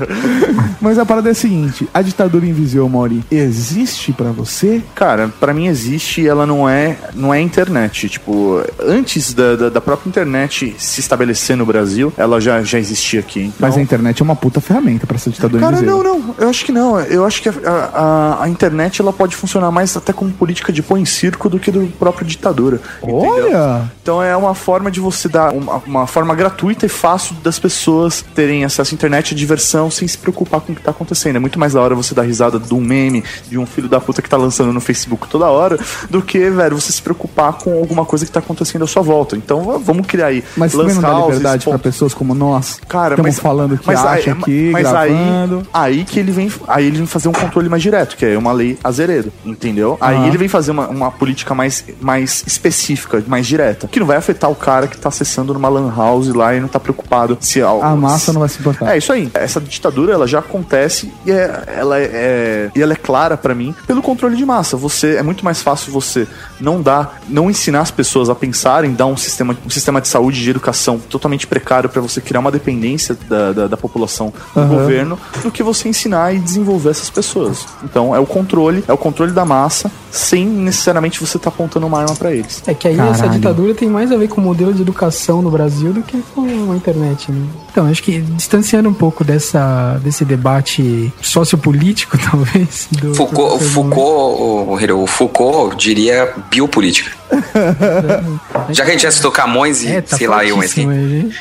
Mas a parada é a seguinte: a ditadura invisível, Mauri, existe pra você? Cara, pra mim existe e ela não é, não é internet. Tipo, antes da, da, da própria internet se estabelecer no Brasil, ela já, já existia aqui. Então, Mas a internet é uma puta ferramenta pra essa ditadura Cara, invisível. não, não. Eu acho que não. Eu acho que a, a, a internet ela pode funcionar mais até como política de pôr em circo do que do próprio ditadura. entendeu? Olha! Então é uma forma de você dar uma, uma forma gratuita e fácil das pessoas terem acesso à internet e diversão sem se preocupar com o que tá acontecendo. É muito mais da hora você dar risada de um meme, de um filho da puta que tá lançando no Facebook toda hora, do que, velho, você se preocupar com alguma coisa que tá acontecendo à sua volta. Então vamos criar aí. Mas lan também não dá houses, liberdade pra pessoas como nós. Cara, Estamos mas, falando que mas acha aí, aqui, mas gravando. aí, aí que ele vem, aí ele vem fazer um controle mais direto, que é uma lei azeredo, entendeu? Aí Ah. ele vem fazer uma, uma política mais, mais específica, mais direta, que não vai afetar o cara que tá acessando numa lan house lá e não tá preocupado se algo A massa não vai se importar. é isso aí. Essa ditadura ela já acontece e é, ela é, é- e ela é clara pra mim pelo controle de massa. Você é muito mais fácil você não dar, não ensinar as pessoas a pensarem, dar um sistema, um sistema de saúde e de educação totalmente precário pra você criar uma dependência da, da, da população do Aham. governo, do que você ensinar e desenvolver essas pessoas. Então é o controle, é o controle da massa, sem necessariamente você estar apontando uma arma pra eles. É que aí essa Caralho. ditadura tem mais a ver com o modelo de educação no Brasil do que com a internet, né? Então, acho que distanciando um pouco dessa, desse debate sociopolítico, talvez. Do Foucault, Foucault, o, o Foucault diria biopolítica. Já que a gente já citou Camões e É, tá sei lá eu, mas quem.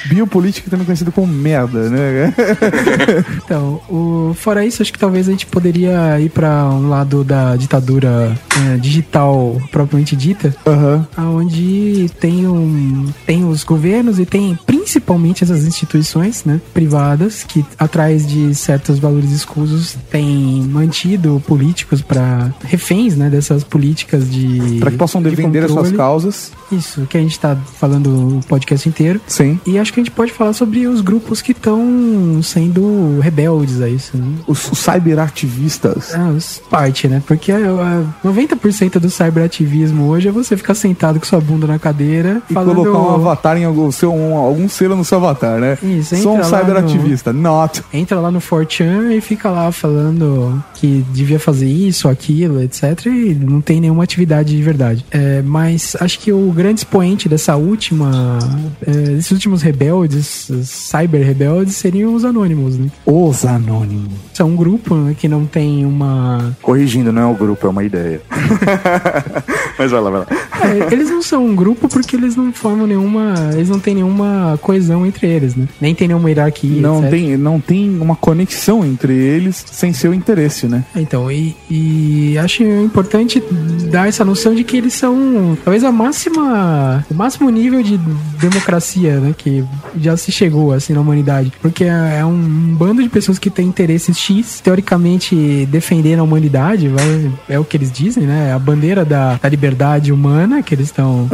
Biopolítica também conhecido como merda, né? Então, o, fora isso, acho que talvez a gente poderia ir para um lado da ditadura é, digital propriamente dita, Aham. onde tem, um, tem os governos e tem principalmente essas instituições né, privadas que, atrás de certos valores escusos, têm mantido políticos para reféns né, dessas políticas de. Possam de defender as suas causas. Isso, que a gente tá falando o podcast inteiro. Sim. E acho que a gente pode falar sobre os grupos que estão sendo rebeldes a isso, né? Os, os cyberativistas. Ah, os parte, né? Porque ah, 90% do cyberativismo hoje é você ficar sentado com sua bunda na cadeira E falando... colocar um avatar em algum, seu, um- algum selo no seu avatar, né? Isso, Sou um entra cyberativista. Not. Entra lá no 4chan e fica lá falando que devia fazer isso, aquilo, etc. E não tem nenhuma atividade de verdade. É, mas acho que o grande expoente dessa última, é, desses últimos rebeldes, cyber rebeldes, seriam os anônimos, né? Os anônimos. São um grupo né, que não tem uma. Corrigindo, não é o grupo, é uma ideia. Mas vai lá, vai lá. É, eles não são um grupo porque eles não formam nenhuma. Eles não têm nenhuma coesão entre eles, né? Nem tem nenhuma hierarquia. Não etc. tem, não tem uma conexão entre eles sem seu interesse, né? Então, e, e acho importante dar essa noção de que eles são talvez a máxima, o máximo nível de democracia, né, que já se chegou assim na humanidade, porque é, é um, bando de pessoas que têm interesses X, teoricamente defender a humanidade, vai, é o que eles dizem, né, a bandeira da, da liberdade humana que eles estão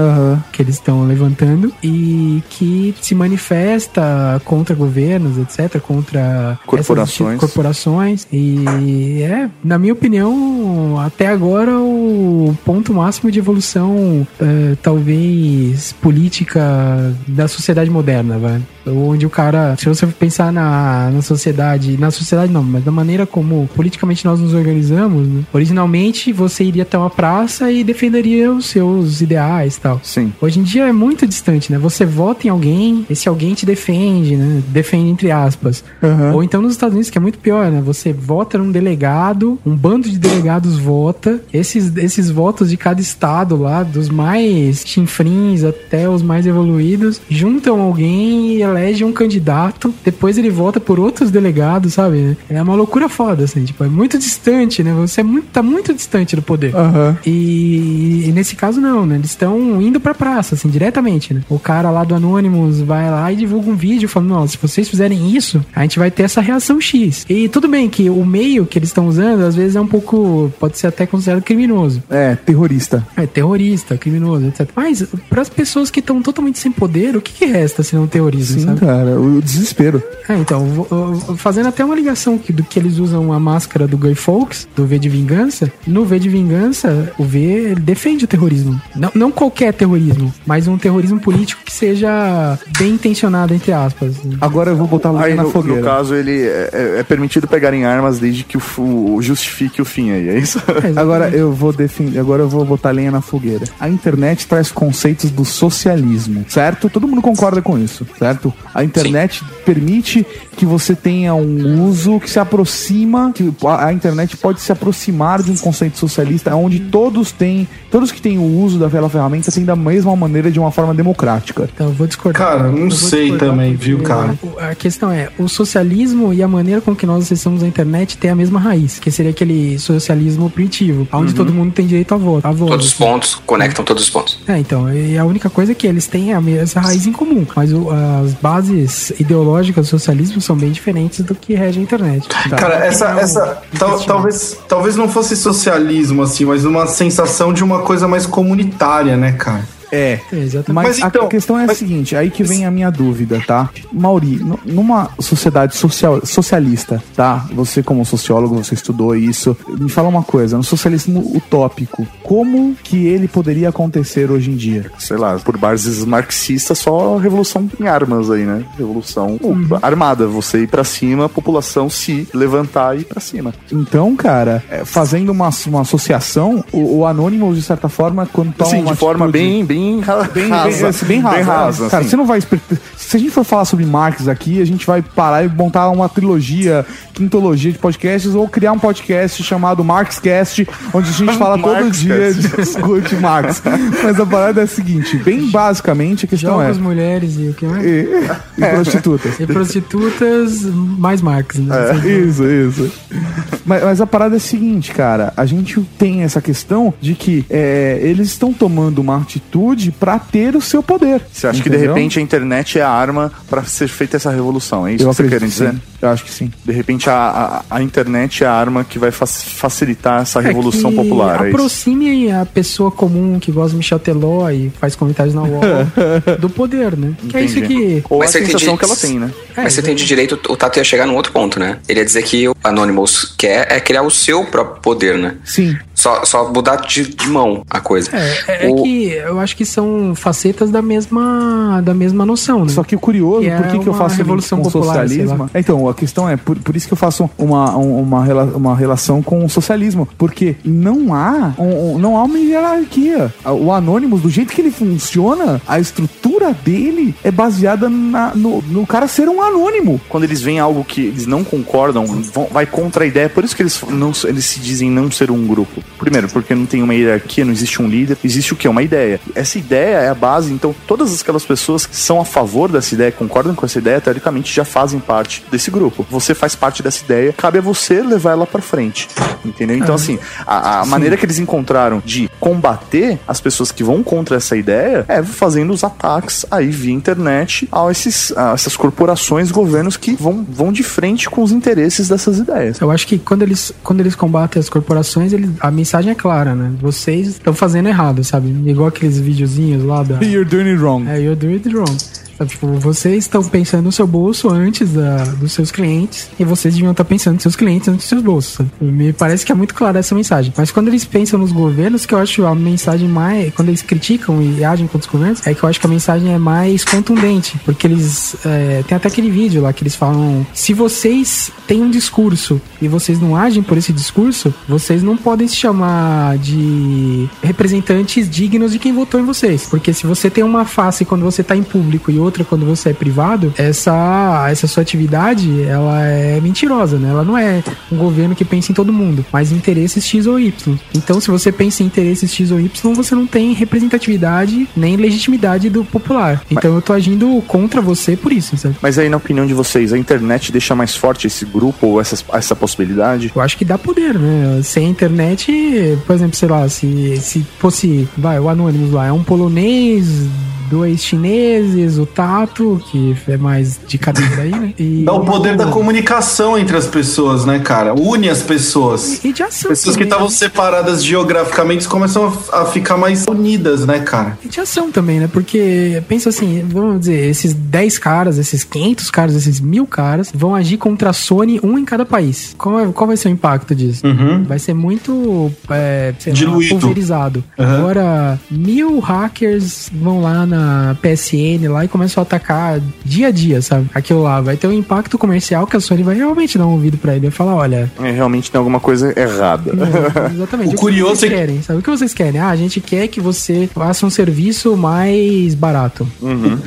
que eles estão levantando e que se manifesta contra governos, etc, contra Corporações. corporações. E é, na minha opinião, até agora o ponto máximo de evolução, eh, talvez política da sociedade moderna, vai. Onde o cara, se você pensar na, na sociedade, na sociedade não, mas da maneira como politicamente nós nos organizamos, né? originalmente você iria até uma praça e defenderia os seus ideais e tal. Sim. Hoje em dia é muito distante, né? Você vota em alguém, esse alguém te defende, né? Defende entre aspas. Ou então nos Estados Unidos, que é muito pior, né? Você vota num delegado, um bando de delegados vota, esses, esses votos de cada estado lá, dos mais chinfrins até os mais evoluídos, juntam alguém e elege um candidato, depois ele vota por outros delegados, sabe? É uma loucura foda, assim, tipo, é muito distante, né? Você é muito, tá muito distante do poder. Aham. E, e nesse caso não, né? Eles estão indo pra praça, assim, diretamente, né? O cara lá do Anonymous vai lá e divulga um vídeo falando, não, se vocês fizerem isso, a gente vai ter essa reação X. E tudo bem que o meio que eles estão usando, às vezes é um pouco, pode ser até considerado criminoso. É, terrorista. É, terrorista, criminoso, etc. Mas, para as pessoas que estão totalmente sem poder, o que, que resta se não terrorismo, Sim, sabe? cara, o desespero. É, então, fazendo até uma ligação que, do que eles usam a máscara do Guy Fawkes, do V de Vingança. No V de Vingança, o V defende o terrorismo. Não, não qualquer terrorismo, mas um terrorismo político que seja bem intencionado, entre aspas. Agora eu vou botar a Aí, lenha na no, fogueira. no caso, ele é, é- é permitido pegarem armas desde que o, fu- justifique o fim aí, é isso? Agora eu vou defender, agora eu vou botar lenha na fogueira. A internet traz conceitos do socialismo, certo? Todo mundo concorda com isso, certo? A internet permite que você tenha um uso que se aproxima, que a, internet pode se aproximar de um conceito socialista onde todos têm, todos que têm o uso daquela ferramenta têm da mesma maneira de uma forma democrática. Então, eu vou discordar. Cara, não sei também, viu, cara? A questão é, o socialismo e a maneira com que nós acessamos a internet tem a mesma raiz, que seria aquele socialismo primitivo, onde Uhum. todo mundo tem direito a voto. A voto Todos os pontos, conectam todos os pontos. É, então, e a única coisa é que eles têm a me- essa raiz em comum, mas o- as bases ideológicas do socialismo são bem diferentes do que rege a internet. Cara, essa, Opinião essa tal- talvez, talvez não fosse socialismo assim, mas uma sensação de uma coisa mais comunitária, né, cara? É. É, exatamente. Mas, Mas então, a questão é a seguinte, aí que vem a minha dúvida, tá? Mauri, nu- numa sociedade social, socialista, tá? Você como sociólogo, você estudou isso. Me fala uma coisa, no socialismo utópico, como que ele poderia acontecer hoje em dia? Sei lá, por bases marxistas, só revolução em armas aí, né? Revolução armada. Você ir pra cima, a população se levantar e ir pra cima. Então, cara, é, fazendo uma, uma associação, o, o Anonymous, de certa forma, quando toma Sim, uma de forma atitude- bem, bem, ra- Bem, rasa. bem, bem rasa. Bem rasa, Cara, assim. você não vai. Se a gente for falar sobre Marx aqui, a gente vai parar e montar uma trilogia, quintologia de podcasts, ou criar um podcast chamado Marxcast, onde a gente fala todo dia e discute Marx. Mas a parada é a seguinte: bem basicamente, a questão Jogos, é. mulheres e o que mais? E, e prostitutas. E prostitutas mais Marx, né? Isso, isso. Mas, mas a parada é a seguinte, cara. A gente tem essa questão de que é, eles estão tomando uma atitude pra ter o seu poder. Você acha que de entendeu? repente a internet é a arma pra ser feita essa revolução? É isso Eu que você quer que dizer? sim. Eu acho que sim. De repente a, a, a internet é a arma que vai fac- facilitar essa revolução que popular. É isso? aproxime a pessoa comum que gosta de Michel Teló e faz comentários na UOL do poder, né? Que é isso que. Ou Mas a você sensação que ela tem, né? Mas você tem de direito, o Tato ia chegar num outro ponto, né? Ele ia dizer que o Anonymous quer é criar o seu próprio poder, né? Sim. Só, só mudar de, de mão a coisa. É, é O- que eu acho que são facetas da mesma, da mesma noção, né? Só que o curioso, Que é por que, que eu faço revolução com popular, socialismo? É, Então, a questão é, por, por isso que eu faço uma, um- uma, uma relação com o socialismo. Porque não há, um- um- não há uma hierarquia. O Anonymous, do jeito que ele funciona, a estrutura dele é baseada na- no, no cara ser um anônimo. Quando eles veem algo que eles não concordam, vão- vai contra a ideia. Por isso que eles, não, eles se dizem não ser um grupo. Primeiro, porque não tem uma hierarquia, não existe um líder. Existe o quê? Uma ideia. Essa ideia é a base. Então, todas aquelas pessoas que são a favor dessa ideia, concordam com essa ideia, teoricamente já fazem parte desse grupo. Você faz parte dessa ideia, cabe a você levar ela pra frente. Entendeu? Então, assim, a, a maneira que eles encontraram de combater as pessoas que vão contra essa ideia é fazendo os ataques aí via internet a, esses, a essas corporações, governos que vão, vão de frente com os interesses dessas ideias. Eu acho que quando eles, quando eles combatem as corporações, eles, a mensagem é clara, né? Vocês estão fazendo errado, sabe? Igual aqueles videozinhos lá da. You're doing it wrong. É, you're doing it wrong. Sabe, Tipo, vocês estão pensando no seu bolso antes da, dos seus clientes e vocês deviam estar pensando nos seus clientes antes dos seus bolsos. sabe? Me parece que é muito clara essa mensagem. Mas quando eles pensam nos governos, que eu acho a mensagem mais. Quando eles criticam e agem contra os governos, é que eu acho que a mensagem é mais contundente. Porque eles. é, tem até aquele vídeo lá que eles falam: se vocês têm um discurso e vocês não agem por esse discurso, vocês não podem se chamar de representantes dignos de quem votou em vocês. Porque se você tem uma face quando você tá em público e outra quando você é privado, essa, essa sua atividade, ela é mentirosa, né? Ela não é um governo que pensa em todo mundo, mas em interesses X ou Y. Então, se você pensa em interesses X ou Y, você não tem representatividade nem legitimidade do popular. Então, eu tô agindo contra você por isso, sabe? Mas aí, na opinião de vocês, a internet deixa mais forte esse grupo ou essas, essa possibilidade? Eu acho que dá poder, né? Sem a internet, por exemplo, sei lá, se, se fosse, vai, o Anonymous lá, é um polonês, dois chineses, o Tato, que é mais de cadeira aí, né? E, Dá o poder da comunicação entre as pessoas, né, cara? Une as pessoas. E de ação Pessoas que também, estavam né? separadas geograficamente começam a, a ficar mais unidas, né, cara? E de ação também, né? Porque, pensa assim, vamos dizer, esses 10 caras, esses 500 caras, esses mil caras vão agir contra a Sony, um em cada país. Qual, é- qual vai ser o impacto disso? Vai ser muito, é, lá, pulverizado. Agora, mil hackers vão lá na PSN lá e começam a atacar dia a dia, sabe? Aquilo lá vai ter um impacto comercial que a Sony vai realmente dar um ouvido pra ele. Vai falar, olha, É, realmente tem alguma coisa errada. Exatamente. O curioso que é que- vocês querem, sabe? O que vocês querem? Ah, a gente quer que você faça um serviço mais barato.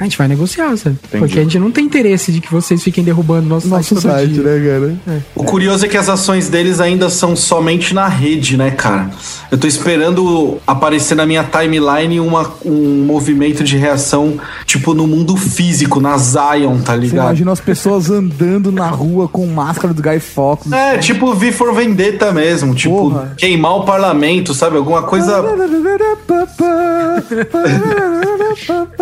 A gente vai negociar, sabe? Porque a gente não tem interesse de que vocês fiquem derrubando nosso, Nosso site todo site, dia. né, cara? O curioso é que as ações deles ainda são somente na rede, né, cara? Eu tô esperando aparecer na minha timeline uma, um movimento de reação, tipo, no mundo físico, na Zion, tá Você ligado? imagina as pessoas andando na rua com máscara do Guy Fawkes. É, tipo V for Vendetta mesmo, tipo, Porra. queimar o parlamento, sabe? Alguma coisa.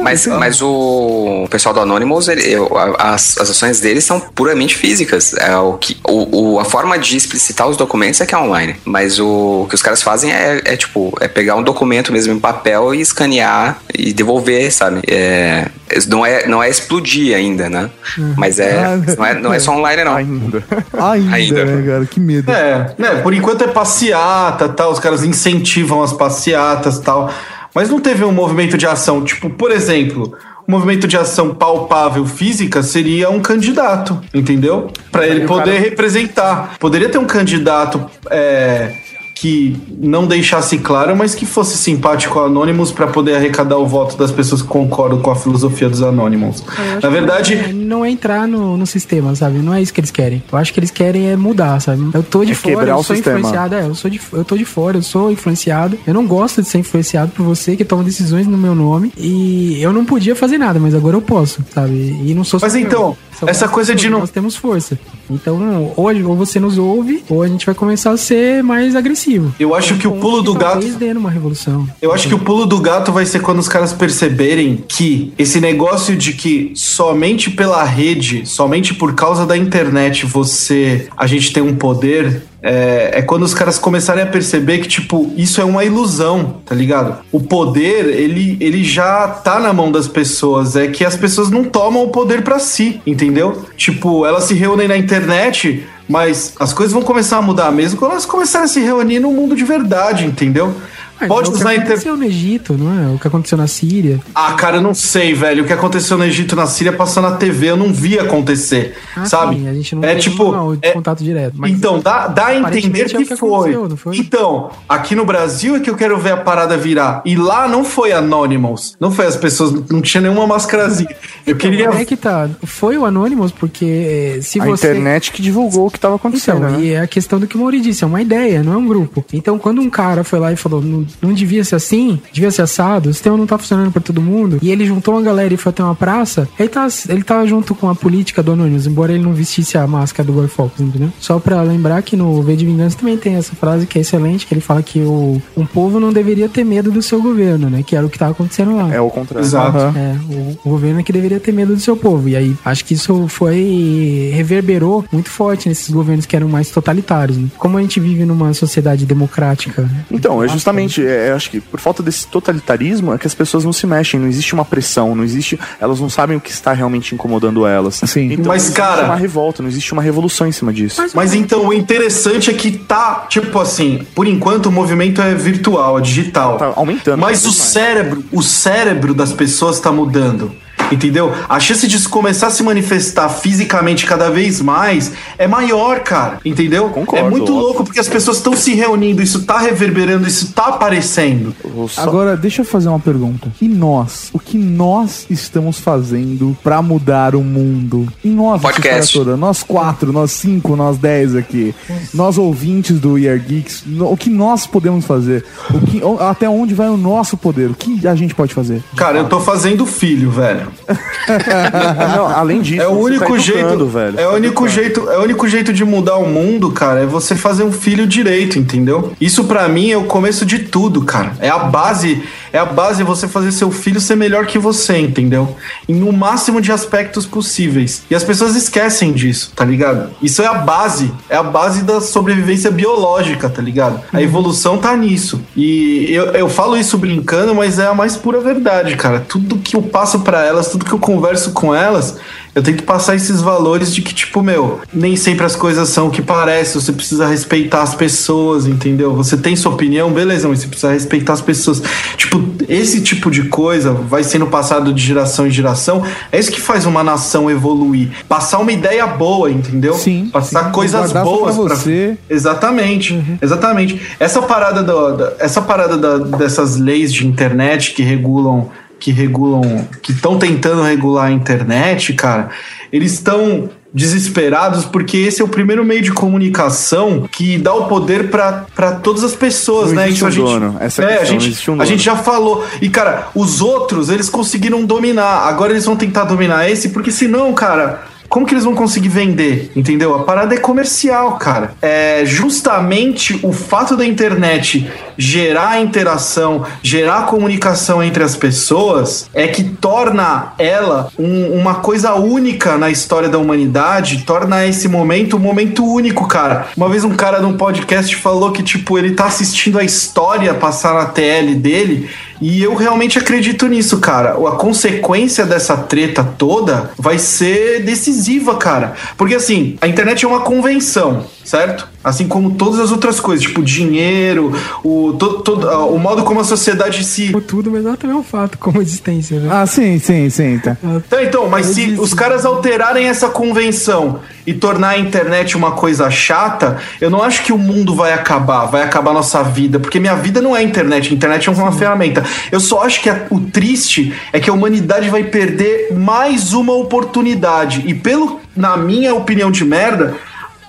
Mas, mas o pessoal do Anonymous, ele- as, as ações deles são puramente físicas. É o que, o, o- a forma de explicitar os documentos é que é online. Mas o, que os caras fazem é, é, tipo, é pegar um documento mesmo em papel e escanear e devolver, sabe? É, não, é, não é explodir ainda, né? Mas é, Ah, não é, não é só online, não. Ainda. Ainda, Ainda. né, cara? Que medo. É, né? Por enquanto é passeata tal, os caras incentivam as passeatas tal. Mas não teve um movimento de ação. Tipo, por exemplo, um movimento de ação palpável física seria um candidato, entendeu? Pra ele poder cara- representar. Poderia ter um candidato é, que não deixasse claro, mas que fosse simpático ao Anonymous pra poder arrecadar o voto das pessoas que concordam com a filosofia dos Anonymous. Acho Na verdade, Não é, não é entrar no, no sistema, sabe? Não é isso que eles querem. Eu acho que eles querem é mudar, sabe? Eu tô de É fora, quebrar eu sou sistema. influenciado. É, eu, sou de, eu tô de fora, eu sou influenciado. Eu não gosto de ser influenciado por você que toma decisões no meu nome. E eu não podia fazer nada, mas agora eu posso, sabe? E não sou Mas eu. então, essa coisa de não- Nós temos força. Então, ou, ou você nos ouve, ou a gente vai começar a ser mais agressivo. eu acho que o pulo do gato dê numa revolução. Eu acho que o pulo do gato vai ser quando os caras perceberem que esse negócio de que somente pela rede, somente por causa da internet, você. A gente tem um poder. É, é quando os caras começarem a perceber que, tipo, isso é uma ilusão, tá ligado? O poder, ele, ele já tá na mão das pessoas. É que as pessoas não tomam o poder pra si, entendeu? Tipo, elas se reúnem na internet. Mas as coisas vão começar a mudar mesmo quando elas começarem a se reunir no mundo de verdade, entendeu? Mas Pode é o que usar inter... aconteceu no Egito, não é? O que aconteceu na Síria. Ah, cara, eu não sei, velho. O que aconteceu no Egito, na Síria, passou na TV. Eu não vi acontecer, Ah, sabe? sim, a gente não é tem tipo. não, de é- contato direto. Mas então, dá, dá a entender aparentemente é que, o que foi. aconteceu, não foi? Então, aqui no Brasil é que eu quero ver a parada virar. E lá não foi Anonymous. Não foi as pessoas, não tinha nenhuma mascarazinha. Eu queria. É que tá. Foi o Anonymous, porque eh, se A você. internet que divulgou o que tava acontecendo, Então, né? e é a questão do que o Mauri disse, é uma ideia, não é um grupo. Então, quando um cara foi lá e falou, não, devia ser assim, devia ser assado, o sistema não tá funcionando pra todo mundo, e ele juntou uma galera e foi até uma praça, ele tá, ele tá junto com a política do Anonymous, embora ele não vestisse a máscara do Guy Fawkes, entendeu? Só pra lembrar que no V de Vingança também tem essa frase que é excelente, que ele fala que o, um povo não deveria ter medo do seu governo, né? Que era o que tava acontecendo lá. É o contrário. Exato. É, o, o governo é que deveria ter medo do seu povo. E aí, acho que isso foi. reverberou muito forte nesses governos que eram mais totalitários. né? Como a gente vive numa sociedade democrática. Então, é justamente, é, eu acho que por falta desse totalitarismo é que as pessoas não se mexem, não existe uma pressão, não existe, elas não sabem o que está realmente incomodando elas. Sim. Então, Mas, não existe cara- uma revolta, não existe uma revolução em cima disso. Mas então, o interessante é que tá, tipo assim, por enquanto o movimento é virtual, é digital. Tá aumentando. Mas cada o mais. cérebro, o cérebro das pessoas tá mudando. Entendeu? A chance disso começar a se manifestar fisicamente cada vez mais é maior, cara. Entendeu? Concordo, é muito óbvio. louco porque as pessoas estão se reunindo, isso tá reverberando, isso tá aparecendo. Só- Agora, deixa eu fazer uma pergunta. E nós? O que nós estamos fazendo pra mudar o mundo? E nós, Podcast. toda? Nós quatro, nós cinco, nós dez aqui. Nós ouvintes do Year Geeks. O que nós podemos fazer? O que, até onde vai o nosso poder? O que a gente pode fazer? Cara, eu tô fazendo filho, velho. Não, além disso, É o você único tá jeito, educando, velho. é o único jeito, é o único jeito de mudar o mundo, cara, é você fazer um filho direito, entendeu? Isso pra mim é o começo de tudo, cara. É a base, é a base você fazer seu filho ser melhor que você, entendeu? Em no máximo de aspectos possíveis. E as pessoas esquecem disso, tá ligado? Isso é a base, é a base da sobrevivência biológica, tá ligado? A evolução tá nisso. E eu, eu falo isso brincando, mas é a mais pura verdade, cara. Tudo que eu passo pra elas, tudo que eu converso com elas, eu tento passar esses valores de que, tipo, meu, nem sempre as coisas são o que parece, você precisa respeitar as pessoas, entendeu? Você tem sua opinião, beleza, mas você precisa respeitar as pessoas. Tipo, esse tipo de coisa vai sendo passado de geração em geração, é isso que faz uma nação evoluir. Passar uma ideia boa, entendeu? Sim, Passar sim. coisas boas pra pra você. Exatamente, exatamente. Essa parada, do, da- essa parada da- dessas leis de internet que regulam, que regulam, que estão tentando regular a internet, cara, eles estão desesperados porque esse é o primeiro meio de comunicação que dá o poder pra pra todas as pessoas, Não né? existe Isso a um gente, dono, essa é a a questão, não gente, um a gente já falou. E cara, os outros eles conseguiram dominar. Agora eles vão tentar dominar esse porque senão, cara, como que eles vão conseguir vender? Entendeu? A parada é comercial, cara. É justamente o fato da internet gerar interação, gerar comunicação entre as pessoas é que torna ela um- uma coisa única na história da humanidade, torna esse momento um momento único, cara. Uma vez um cara num podcast falou que, tipo, ele tá assistindo a história passar na TL dele e eu realmente acredito nisso, cara. A consequência dessa treta toda vai ser decisiva, cara. Porque assim, a internet é uma convenção, certo? Assim como todas as outras coisas, tipo dinheiro, o, to- todo- ah, o modo como a sociedade se. Tudo, mas ela também é um fato como existência, né? Ah, sim, sim, sim. Tá. Então, então, mas se os caras alterarem essa convenção e tornar a internet uma coisa chata, eu não acho que o mundo vai acabar, vai acabar a nossa vida, porque minha vida não é internet, a internet é uma ferramenta. Eu só acho que a- o triste é que a humanidade vai perder mais uma oportunidade. E pelo, na minha opinião de merda,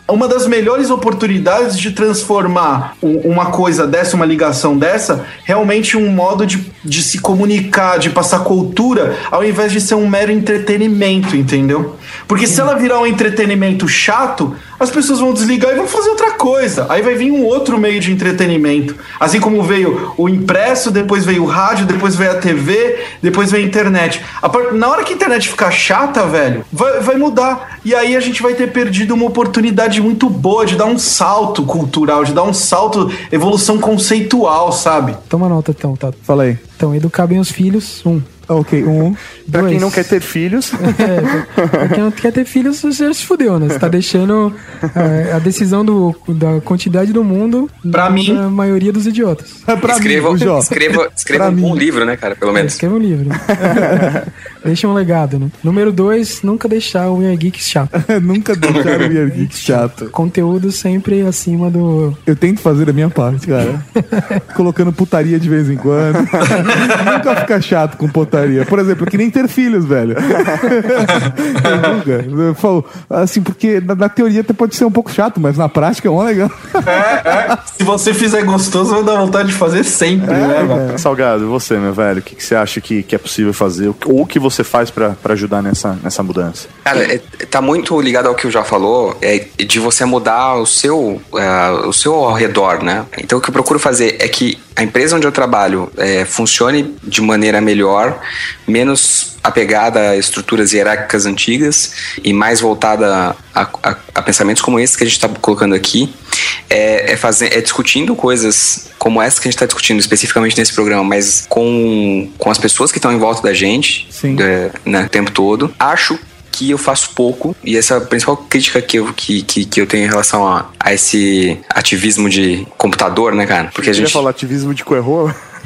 uma das melhores oportunidades de transformar uma coisa dessa, uma ligação dessa, realmente um modo de, de se comunicar, de passar cultura, ao invés de ser um mero entretenimento, entendeu? Porque se ela virar um entretenimento chato, as pessoas vão desligar e vão fazer outra coisa. Aí vai vir um outro meio de entretenimento. Assim como veio o impresso, depois veio o rádio, depois veio a TV, depois veio a internet. A par- Na hora que a internet ficar chata, velho, vai, vai mudar. E aí a gente vai ter perdido uma oportunidade muito boa de dar um salto cultural, de dar um salto, evolução conceitual, sabe? Toma nota então, tá? Fala aí. Então, educar bem os filhos, um. Ok, um. Pra quem Dois. não quer ter filhos, É, pra quem não quer ter filhos, você já se fudeu, né? Você tá deixando é, a decisão do, da quantidade do mundo Pra mim. a maioria dos idiotas. pra escreva mim, escreva, escreva Pra um mim. livro, né, cara? Pelo menos. Escreva um livro. Deixa um legado, né? Número dois, nunca deixar o Weird Geeks chato. Nunca deixaram o Weird Geek chato. Conteúdo sempre acima do. Eu tento fazer a minha parte, cara. Colocando putaria de vez em quando. nunca fica chato com putaria. Por exemplo, que nem ter filhos, velho. Eu nunca. Falo, assim, porque na, na teoria até pode ser um pouco chato, mas na prática é mó legal. Se você fizer gostoso, vai dar vontade de fazer sempre, né, velho? Salgado, você, meu velho, o que, que você acha que, que é possível fazer? Ou o que você faz pra pra ajudar nessa, nessa mudança? Cara, é, tá muito ligado ao que o já falou, é de você mudar o seu, é, o seu ao redor, né? Então o que eu procuro fazer é que a empresa onde eu trabalho é, funcione de maneira melhor, menos apegada a estruturas hierárquicas antigas e mais voltada a, a- a pensamentos como esse que a gente está colocando aqui. É, é, fazer, é discutindo coisas como essa que a gente está discutindo especificamente nesse programa, mas com, com as pessoas que estão em volta da gente Sim. é, né, o tempo todo. Acho que eu faço pouco, e essa é a principal crítica que eu, que, que, que eu tenho em relação a, a esse ativismo de computador, né, cara? Porque a Você ia gente. falar ativismo de coerro?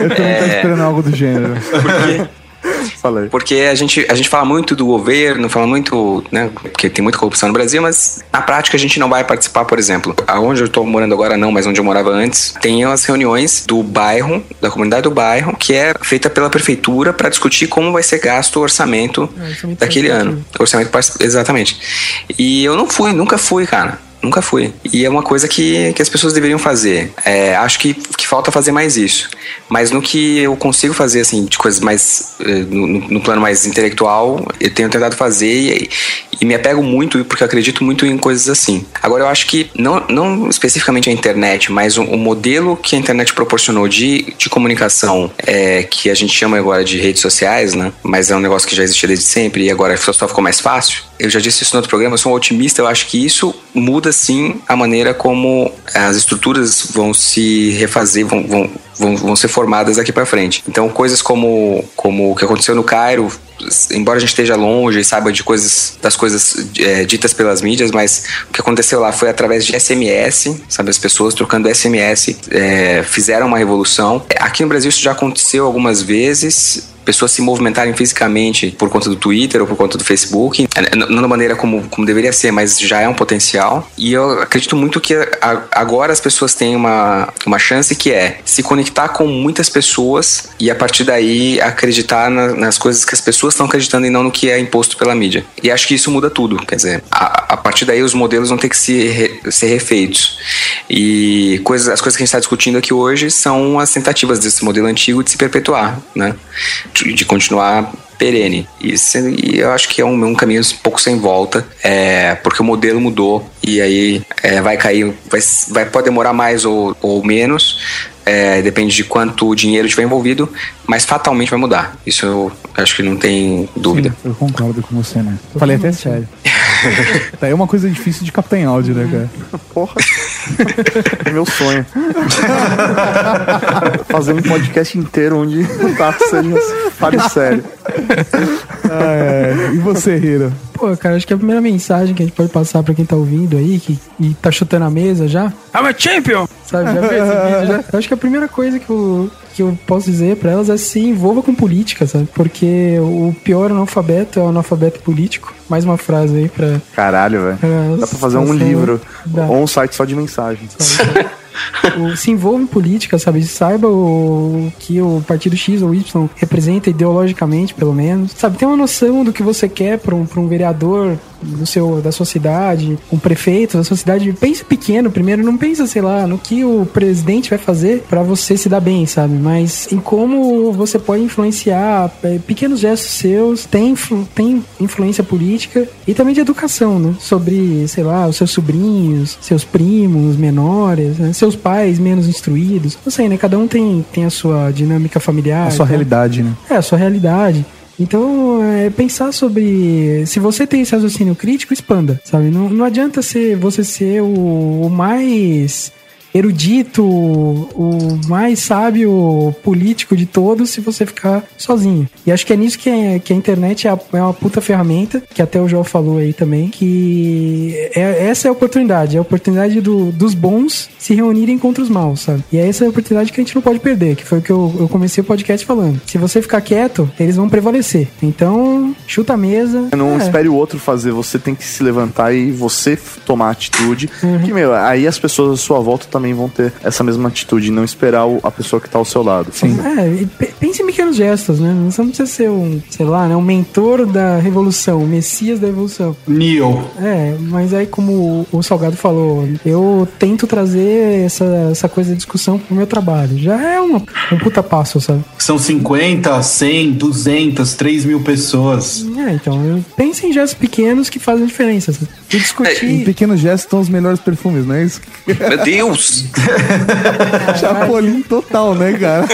Eu também tô esperando algo do gênero. Falei. Porque a gente, a gente fala muito do governo, fala muito, né? Porque tem muita corrupção no Brasil, mas na prática a gente não vai participar, por exemplo. Aonde eu tô morando agora não, mas onde eu morava antes, tem as reuniões do bairro, da comunidade do bairro, que é feita pela prefeitura para discutir como vai ser gasto o orçamento É, orçamento daquele ano. Orçamento exatamente. E eu não fui, nunca fui, cara. Nunca fui. E é uma coisa que, que as pessoas deveriam fazer. É, acho que, que falta fazer mais isso. Mas no que eu consigo fazer, assim, de coisas mais. eh, No, no- no plano mais intelectual, eu tenho tentado fazer e, e me apego muito, porque eu acredito muito em coisas assim. Agora, eu acho que, não, não especificamente a internet, mas o, o modelo que a internet proporcionou de, de comunicação, é, que a gente chama agora de redes sociais, né? Mas é um negócio que já existia desde sempre e agora só ficou mais fácil. Eu já disse isso no outro programa, eu sou um otimista, eu acho que isso muda sim a maneira como as estruturas vão se refazer, vão, vão, vão, vão ser formadas daqui para frente. Então, coisas como, como o que aconteceu no Cairo, embora a gente esteja longe e saiba de coisas das coisas é, ditas pelas mídias, mas o que aconteceu lá foi através de SMS, sabe? As pessoas trocando SMS é, fizeram uma revolução. Aqui no Brasil isso já aconteceu algumas vezes pessoas se movimentarem fisicamente por conta do Twitter ou por conta do Facebook, É, não da maneira como, como deveria ser, mas já é um potencial. E eu acredito muito que agora as pessoas têm uma, uma chance que é se conectar com muitas pessoas e a partir daí acreditar na- nas coisas que as pessoas estão acreditando e não no que é imposto pela mídia. E acho que isso muda tudo. Quer dizer, a, a partir daí os modelos vão ter que se re- ser refeitos. E coisas, as coisas que a gente está discutindo aqui hoje são as tentativas desse modelo antigo de se perpetuar, né? De, de continuar perene. Isso, e eu acho que é um, um caminho um pouco sem volta, é, porque o modelo mudou e aí é, vai cair, vai, vai, pode demorar mais ou, ou menos, é, depende de quanto dinheiro tiver envolvido, mas fatalmente vai mudar. Isso eu acho que não tem dúvida. Eu concordo com você, né? Falei até sério. Tá aí uma coisa difícil de captar em áudio, né, cara? Porra. É meu sonho. Fazer um podcast inteiro onde o Tato seja fale sério. Ah, é. E você, Hiro? Pô, cara, acho que a primeira mensagem que a gente pode passar pra quem tá ouvindo aí, que e tá chutando a mesa já. I'm a champion! Sabe, já esse vídeo já? Eu acho que a primeira coisa que eu, que eu posso dizer pra elas é se envolva com política, sabe? Porque o pior analfabeto é o analfabeto político. Mais uma frase aí pra. Caralho, velho. Dá pra fazer um livro da- ou um site só de mensagens. se envolva em política, sabe? Saiba o que o partido X ou Y representa ideologicamente, pelo menos. Sabe, tem uma noção do que você quer pra um, um vereador do seu, da sua cidade, um prefeito da sua cidade, pense pequeno primeiro, não pensa, sei lá, no que o presidente vai fazer para você se dar bem, sabe? Mas em como você pode influenciar é, pequenos gestos seus, tem, tem influência política e também de educação, né? Sobre, sei lá, os seus sobrinhos, seus primos menores, né? seus pais menos instruídos. Não sei, né? Cada um tem, tem a sua dinâmica familiar. A sua então- realidade, né? é, a sua realidade. Então, é, pensar sobre. Se você tem esse raciocínio crítico, expanda, sabe? Não, não adianta ser, você ser o, o mais erudito, o mais sábio político de todos se você ficar sozinho. E acho que é nisso que, é, que a internet é, a- é uma puta ferramenta, que até o João falou aí também, que é, essa é a oportunidade, é a oportunidade do- dos bons se reunirem contra os maus, sabe? E é essa a oportunidade que a gente não pode perder, que foi o que eu, eu comecei o podcast falando. Se você ficar quieto, eles vão prevalecer. Então, chuta a mesa. Não É. espere o outro fazer, você tem que se levantar e você tomar atitude. Uhum. Que, meu, aí as pessoas à sua volta também vão ter essa mesma atitude, não esperar o- a pessoa que tá ao seu lado. Sim. É, e pe- pense em pequenos gestos, né? Você não precisa ser um, sei lá, né, um mentor da revolução, o messias da revolução. Neo. É, mas aí como o, Salgado falou, eu tento trazer essa, essa coisa de discussão pro meu trabalho. Já é uma, um puta passo, sabe? São 50, 100, 200, 3 mil pessoas. É, então, eu penso em gestos pequenos que fazem diferença. sabe? E Em discutir... pequenos gestos estão os melhores perfumes, não é isso? Meu Deus! Chapolin total, né, cara?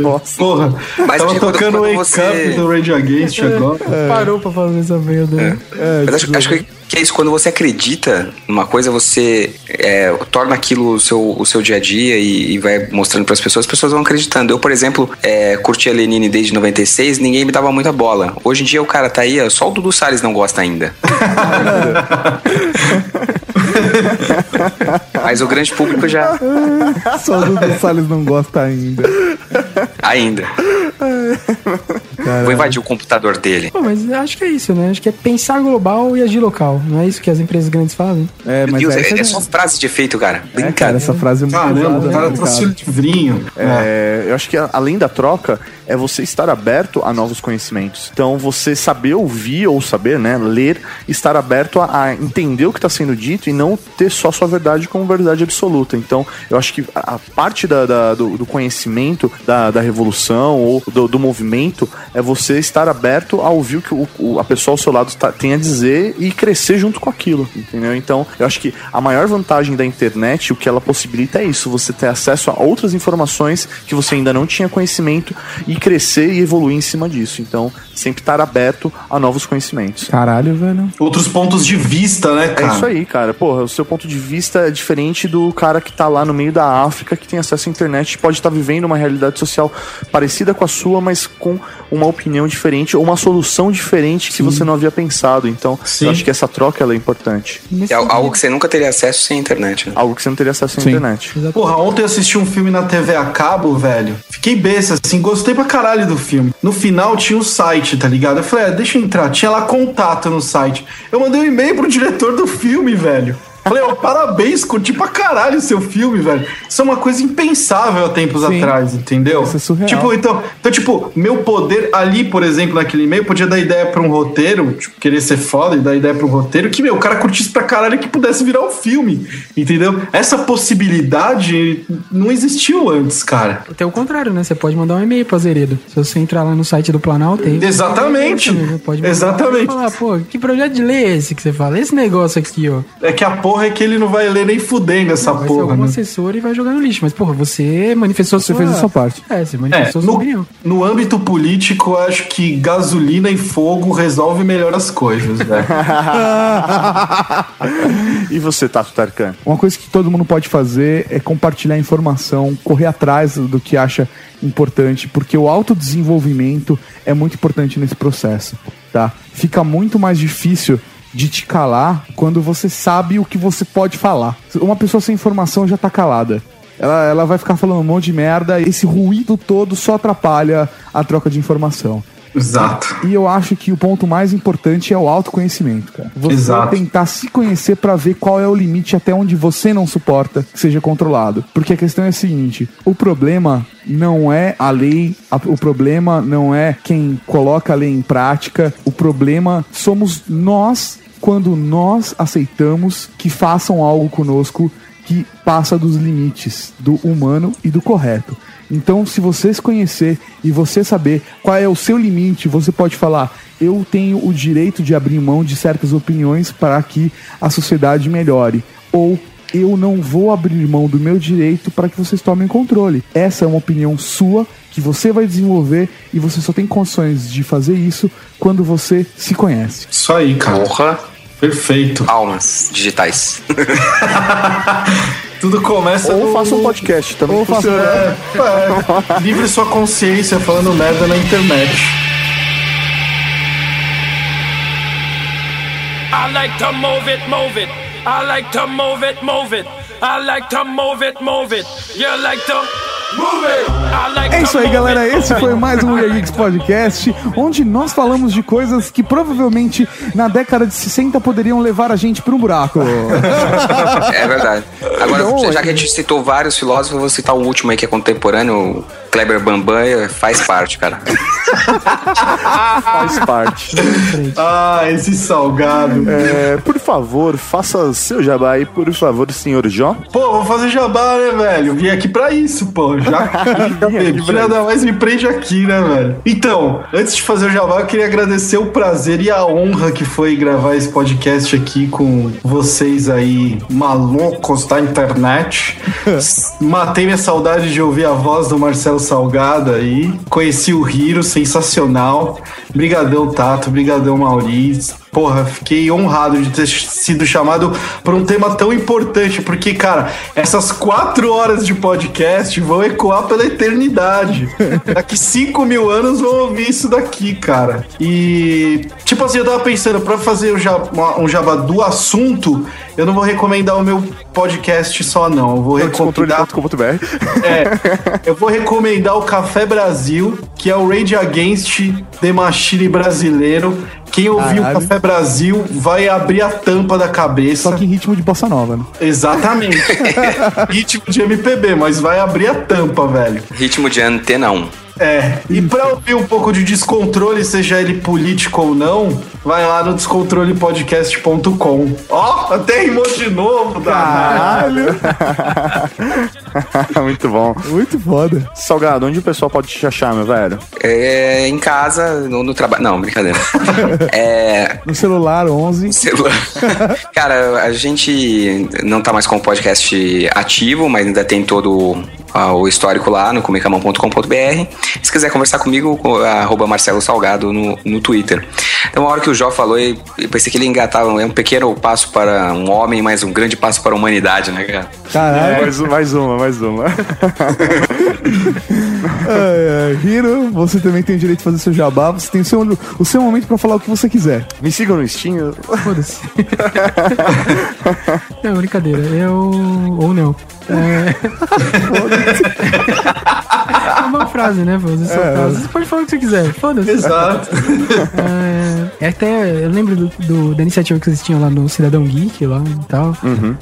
Nossa. Porra, Mas tava tocando quando Wake você- Up do Rage Against agora. Parou pra fazer essa merda. né? Mas acho, acho que que é isso, quando você acredita numa coisa, você é, torna aquilo o seu, o seu dia a dia e, e vai mostrando para as pessoas, as pessoas vão acreditando. Eu, por exemplo, é, curti a Lenine desde 96, ninguém me dava muita bola. Hoje em dia o cara tá aí, ó, só o Dudu Salles não gosta ainda. Mas o grande público já. Só o Dudu Salles não gosta ainda. Ainda. Vou invadir o computador dele. Pô, mas acho que é isso, né? Acho que é pensar global e agir local. Não é isso que as empresas grandes fazem? É, Meu mas Deus, é, é, é só frase de efeito, cara. é, cara, essa frase é muito Caramba, o né, cara cara? trouxe o livrinho. É, eu acho que além da troca, é você estar aberto a novos conhecimentos. Então, você saber ouvir ou saber, né, ler, estar aberto a, a entender o que está sendo dito e não ter só sua verdade como verdade absoluta. Então, eu acho que a parte da- da- do, do conhecimento da, da revolução ou do, do movimento é você estar aberto a ouvir o que o- o- a pessoa ao seu lado tá- tem a dizer e crescer junto com aquilo, entendeu? Então, eu acho que a maior vantagem da internet, o que ela possibilita é isso, você ter acesso a outras informações que você ainda não tinha conhecimento e crescer e evoluir em cima disso. Então, sempre estar aberto a novos conhecimentos. Caralho, velho. Outros pontos de vista, né, É cara? isso aí, cara. Porra, o seu ponto de vista é diferente do cara que tá lá no meio da África, que tem acesso à internet, pode estar vivendo uma realidade social parecida com a sua, mas com uma opinião diferente ou uma solução diferente que você não havia pensado. Então, Sim. eu acho que essa troca ela é importante. É algo que você nunca teria acesso sem internet. Né? Algo que você não teria acesso à Sim. internet. Porra, ontem eu assisti um filme na TV a cabo, velho. Fiquei besta, assim, gostei pra caralho do filme. No final tinha o site, tá ligado? Eu falei, ah, deixa eu entrar. Tinha lá contato no site. Eu mandei um e-mail pro diretor do filme, velho. Falei, ó, parabéns, curti pra caralho o seu filme, velho. Isso é uma coisa impensável há tempos Sim. atrás, entendeu? Isso é surreal. Tipo, então, então, tipo, meu poder ali, por exemplo, naquele e-mail, podia dar ideia pra um roteiro, tipo, querer ser foda e dar ideia pra um roteiro, que, meu, o cara curtisse pra caralho que pudesse virar um filme, entendeu? Essa possibilidade não existiu antes, cara. Tem o contrário, né? Você pode mandar um e-mail pra Zeredo. Se você entrar lá no site do Planalto, tem. Exatamente. Você pode mandar Exatamente. e falar, pô, que projeto de lei é esse que você fala? Esse negócio aqui, ó. É que a porra é que ele não vai ler nem fudendo essa Vai ser porra, algum né? assessor e vai jogar no lixo. Mas, porra, você manifestou Você fez a sua parte. É, você É, manifestou sua no, opinião. no âmbito político, eu acho que gasolina e fogo resolve melhor as coisas, velho. E você, Tato Tarkan? Uma coisa que todo mundo pode fazer é compartilhar informação, correr atrás do que acha importante, porque o autodesenvolvimento é muito importante nesse processo, tá? Fica muito mais difícil de te calar quando você sabe o que você pode falar. Uma pessoa sem informação já tá calada. Ela, ela vai ficar falando um monte de merda, esse ruído todo só atrapalha a troca de informação. Exato. E eu acho que o ponto mais importante é o autoconhecimento, cara. Você Exato. tentar se conhecer pra ver qual é o limite até onde você não suporta que seja controlado. Porque a questão é a seguinte: o problema não é a lei, a- o problema não é quem coloca a lei em prática, o problema somos nós quando nós aceitamos que façam algo conosco que passa dos limites do humano e do correto. Então, se você se conhecer e você saber qual é o seu limite, você pode falar: eu tenho o direito de abrir mão de certas opiniões para que a sociedade melhore. Ou eu não vou abrir mão do meu direito para que vocês tomem controle. Essa é uma opinião sua que você vai desenvolver e você só tem condições de fazer isso quando você se conhece. Isso aí, cara. Porra. Perfeito. Almas digitais. Tudo começa Ou no- faça um podcast também. Ou faça- funciona. É, é. livre sua consciência falando merda na internet. I like to move it, move it. I like to move it, move it. I like to move it, move it. You like to É isso aí, galera. Esse foi mais um Mulher Geeks Podcast, onde nós falamos de coisas que provavelmente na década de 60 poderiam levar a gente para um buraco. É verdade. Agora, Não, já que a gente citou vários filósofos, eu vou citar o último aí que é contemporâneo, Kleber Bambam, faz parte, cara. Faz parte. Ah, esse salgado. É, por favor, faça seu jabá aí, por favor, senhor Jó. Pô, vou fazer jabá, né, velho? Vim aqui pra isso, pô. Já, nada mais me prende aqui, né, velho? Então, antes de fazer o jabá, eu queria agradecer o prazer e a honra que foi gravar esse podcast aqui com vocês aí, malucos da internet. Matei minha saudade de ouvir a voz do Marcelo Salgado aí. Conheci o Hiro, sensacional. Brigadão, Tato. Brigadão, Maurício. Porra, fiquei honrado de ter sido chamado para um tema tão importante, porque, cara, essas quatro horas de podcast vão ecoar pela eternidade. Daqui cinco mil anos vão ouvir isso daqui, cara. E, tipo assim, eu tava pensando, pra fazer um jabá, um do assunto, eu não vou recomendar o meu podcast só, não. Eu vou recomendar. É, eu vou recomendar o Café Brasil, que é o Rage Against the Machine brasileiro. Quem ouvir o Caralho. Café Brasil vai abrir a tampa da cabeça. Só que em ritmo de bossa nova, né? Exatamente. Ritmo de MPB, mas vai abrir a tampa, velho. Ritmo de antena 1. É, e pra ouvir um pouco de descontrole, seja ele político ou não, vai lá no descontrolepodcast.com. Ó, até rimou de novo, danado. Muito bom. Muito foda. Salgado, onde o pessoal pode te achar, meu velho? É, em casa, no, no trabalho. Não, brincadeira. É, No celular 11. celular. Cara, a gente não tá mais com o podcast ativo, mas ainda tem todo o histórico lá no comecamão.com.br. Se quiser conversar comigo, co- arroba Marcelo Salgado no, no Twitter. Então, a hora que o Jó falou, eu pensei que ele engatava, é um pequeno passo para um homem, mas um grande passo para a humanidade, né, cara? Caralho. Mais, mais uma, mais uma. Ai, ai. Hiro, você também tem o direito de fazer seu jabá. Você tem o seu, o seu momento pra falar o que você quiser. Me sigam no Steam. Foda-se. não, brincadeira. Eu. Ou não. É... é uma frase, né? Sua É. frase. Você pode falar o que você quiser. Foda-se. Exato. É, é até, eu lembro do, do- da iniciativa que vocês tinham lá no Cidadão Geek lá e tal.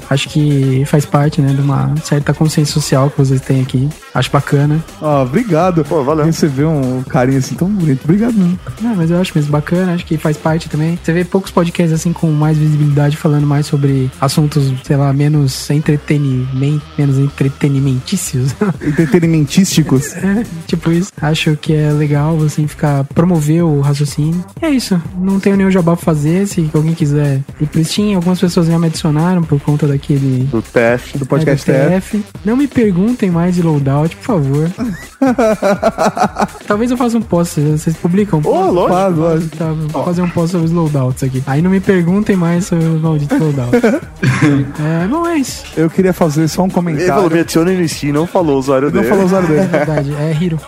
Acho que faz parte, né, de uma certa consciência social que vocês têm aqui. Acho bacana. Ó, obrigado. Pô, valeu. Receber um carinho assim tão bonito. Obrigado, mesmo. Não, mas eu acho mesmo bacana, acho que faz parte também. Você vê poucos podcasts assim com mais visibilidade falando mais sobre assuntos, sei lá, menos entretenimento, menos entretenimentícios. Entretenimentísticos. É, tipo isso. Acho que é legal, assim, ficar promover o raciocínio. E é isso. Não tenho nenhum jabá pra fazer. Se alguém quiser ir pro Steam, algumas pessoas já me adicionaram por conta daquele. Do TF. Do podcast é, do TF. TF. Não me perguntem mais de loadout, por favor. Talvez eu faça um post. Vocês publicam? Ô, lógico. Faz, lógico. Tá, vou fazer um post sobre os loadouts aqui. Aí não me perguntem mais sobre os malditos loadouts. é, bom, é isso. Eu queria fazer só um Ele falou, me comentário. adicione no Steam, não falou o usuário Não dele. falou o usuário É dele. verdade, é Hiro.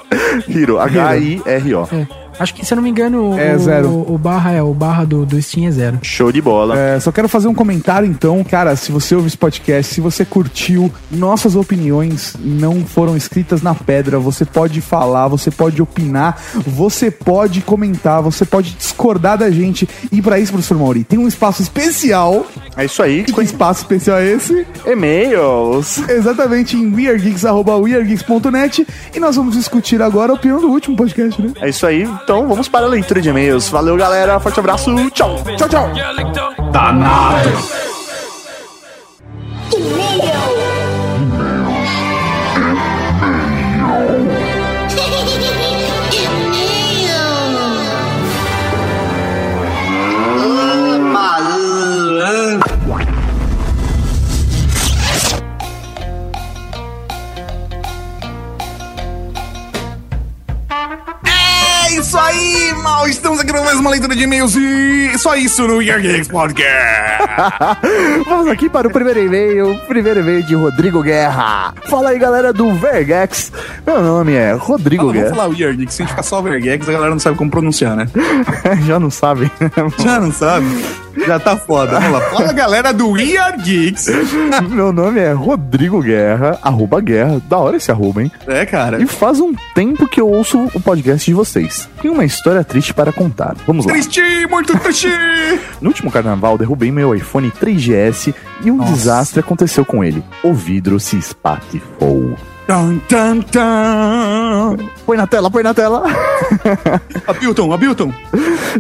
Hiro, H-I-R-O. É. Acho que, se eu não me engano, É, o, zero. O, barra é, o barra do, do Steam é zero. Show de bola. É, só quero fazer um comentário então, cara, se você ouve esse podcast, se você curtiu, nossas opiniões não foram escritas na pedra, você pode falar, você pode opinar, você pode comentar, você pode discordar da gente. E pra isso, professor Mauri, tem um espaço especial. É isso aí. E que espaço especial é esse? E-mails. Exatamente, em weirdgeeks.weirdgeeks.net e nós vamos discutir agora a opinião do último podcast, né? É isso aí. Então vamos para a leitura de e-mails. Valeu, galera. Forte abraço. Tchau. Tchau, tchau. Danado. É isso aí, mal. Estamos aqui para mais uma leitura de e-mails e só isso no Year Games Podcast. Vamos aqui para o primeiro e-mail. Primeiro e-mail de Rodrigo Guerra. Fala aí, galera do Vergex. Meu nome é Rodrigo vamos Guerra. falar o Year Geeks. Se a gente ficar só Vergex, a galera não sabe como pronunciar, né? Já não sabe. Já não sabe? Já tá foda. Vamos lá. Fala, galera do Year Geeks. Meu nome é Rodrigo Guerra, arroba Guerra. Da hora esse arroba, hein? É, cara. E faz um tempo que eu ouço o podcast de vocês. Tem uma história triste para contar. Vamos lá. Triste, muito triste. No último carnaval, derrubei meu iPhone 3GS e um desastre aconteceu com ele. O vidro se espatifou. Tan, tan, tan. Põe na tela, põe na tela. Abilton, Abilton.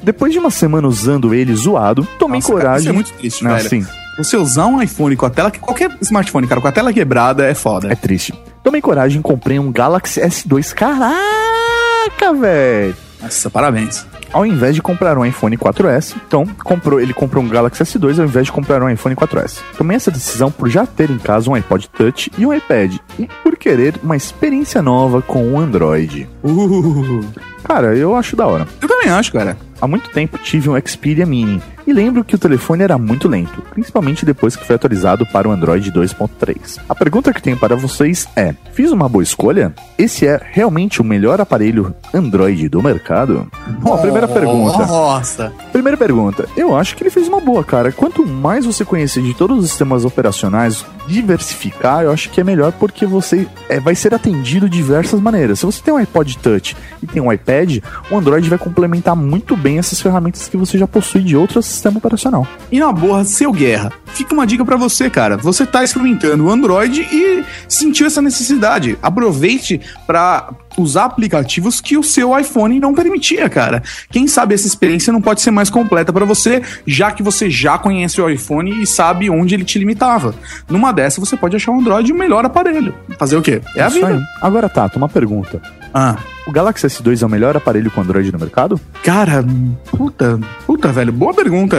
Depois de uma semana usando ele zoado, tomei Nossa, cara, coragem. isso é muito triste, Não, velho. sim, Você usar um iPhone com a tela, qualquer smartphone, cara, com a tela quebrada é foda. é triste. Tomei coragem e comprei um Galaxy S2. Caraca, velho! Nossa, parabéns. Ao invés de comprar um iPhone 4S, então comprou, ele comprou um Galaxy S2 ao invés de comprar um iPhone 4S. Tomei essa decisão por já ter em casa um iPod Touch e um iPad, e por querer uma experiência nova com o Android. Uh, Cara, eu acho da hora. eu também acho, cara. Há muito tempo tive um Xperia Mini e lembro que o telefone era muito lento, principalmente depois que foi atualizado para o Android 2.3. A pergunta que tenho para vocês é: fiz uma boa escolha? Esse é realmente o melhor aparelho Android do mercado? Bom, a primeira pergunta. Nossa. Primeira pergunta. Eu acho que ele fez uma boa, cara. Quanto mais você conhecer de todos os sistemas operacionais, diversificar, eu acho que é melhor porque você é, vai ser atendido de diversas maneiras. Se você tem um iPod Touch e tem um iPad, o Android vai complementar muito bem essas ferramentas que você já possui de outro sistema operacional. E na boa, seu guerra, fica uma dica pra você, cara. Você tá experimentando o Android e sentiu essa necessidade. Aproveite pra usar aplicativos que o seu iPhone não permitia, cara. Quem sabe essa experiência não pode ser mais completa pra você, já que você já conhece o iPhone e sabe onde ele te limitava. Numa dessa, você pode achar o Android o melhor aparelho. Fazer o quê? É a Isso aí. vida. Agora, Tato, uma pergunta. Ah, O Galaxy S2 é o melhor aparelho com Android no mercado? cara, puta, puta, velho, boa pergunta.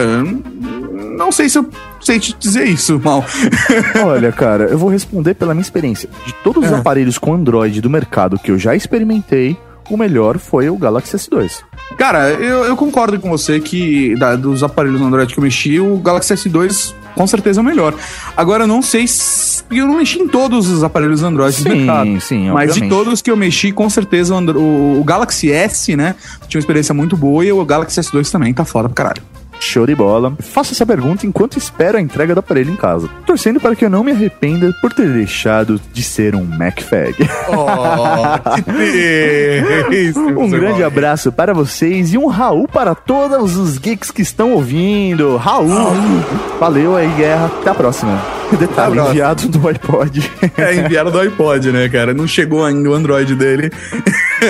Não sei se eu sei te dizer isso, mal. Olha, cara, eu vou responder pela minha experiência. De todos os É. aparelhos com Android do mercado que eu já experimentei, o melhor foi o Galaxy S2. Cara, eu, eu concordo com você que da- dos aparelhos Android que eu mexi, o Galaxy S2 com certeza é o melhor. Agora, eu não sei se. Eu não mexi em todos os aparelhos Android do Sim, mercado. sim, Mas de todos que eu mexi, com certeza o, Andro- o- o Galaxy S, né? Tinha uma experiência muito boa e o Galaxy S2 também tá foda pra caralho. Show de bola. Faço essa pergunta enquanto espero a entrega do aparelho em casa. Torcendo para que eu não me arrependa por ter deixado de ser um MacFag. um grande abraço para vocês e um Raul para todos os geeks que estão ouvindo. Raul! Valeu aí, guerra. Até a próxima. Detalhe enviado do iPod. É, enviaram do iPod, né, cara? Não chegou ainda o Android dele.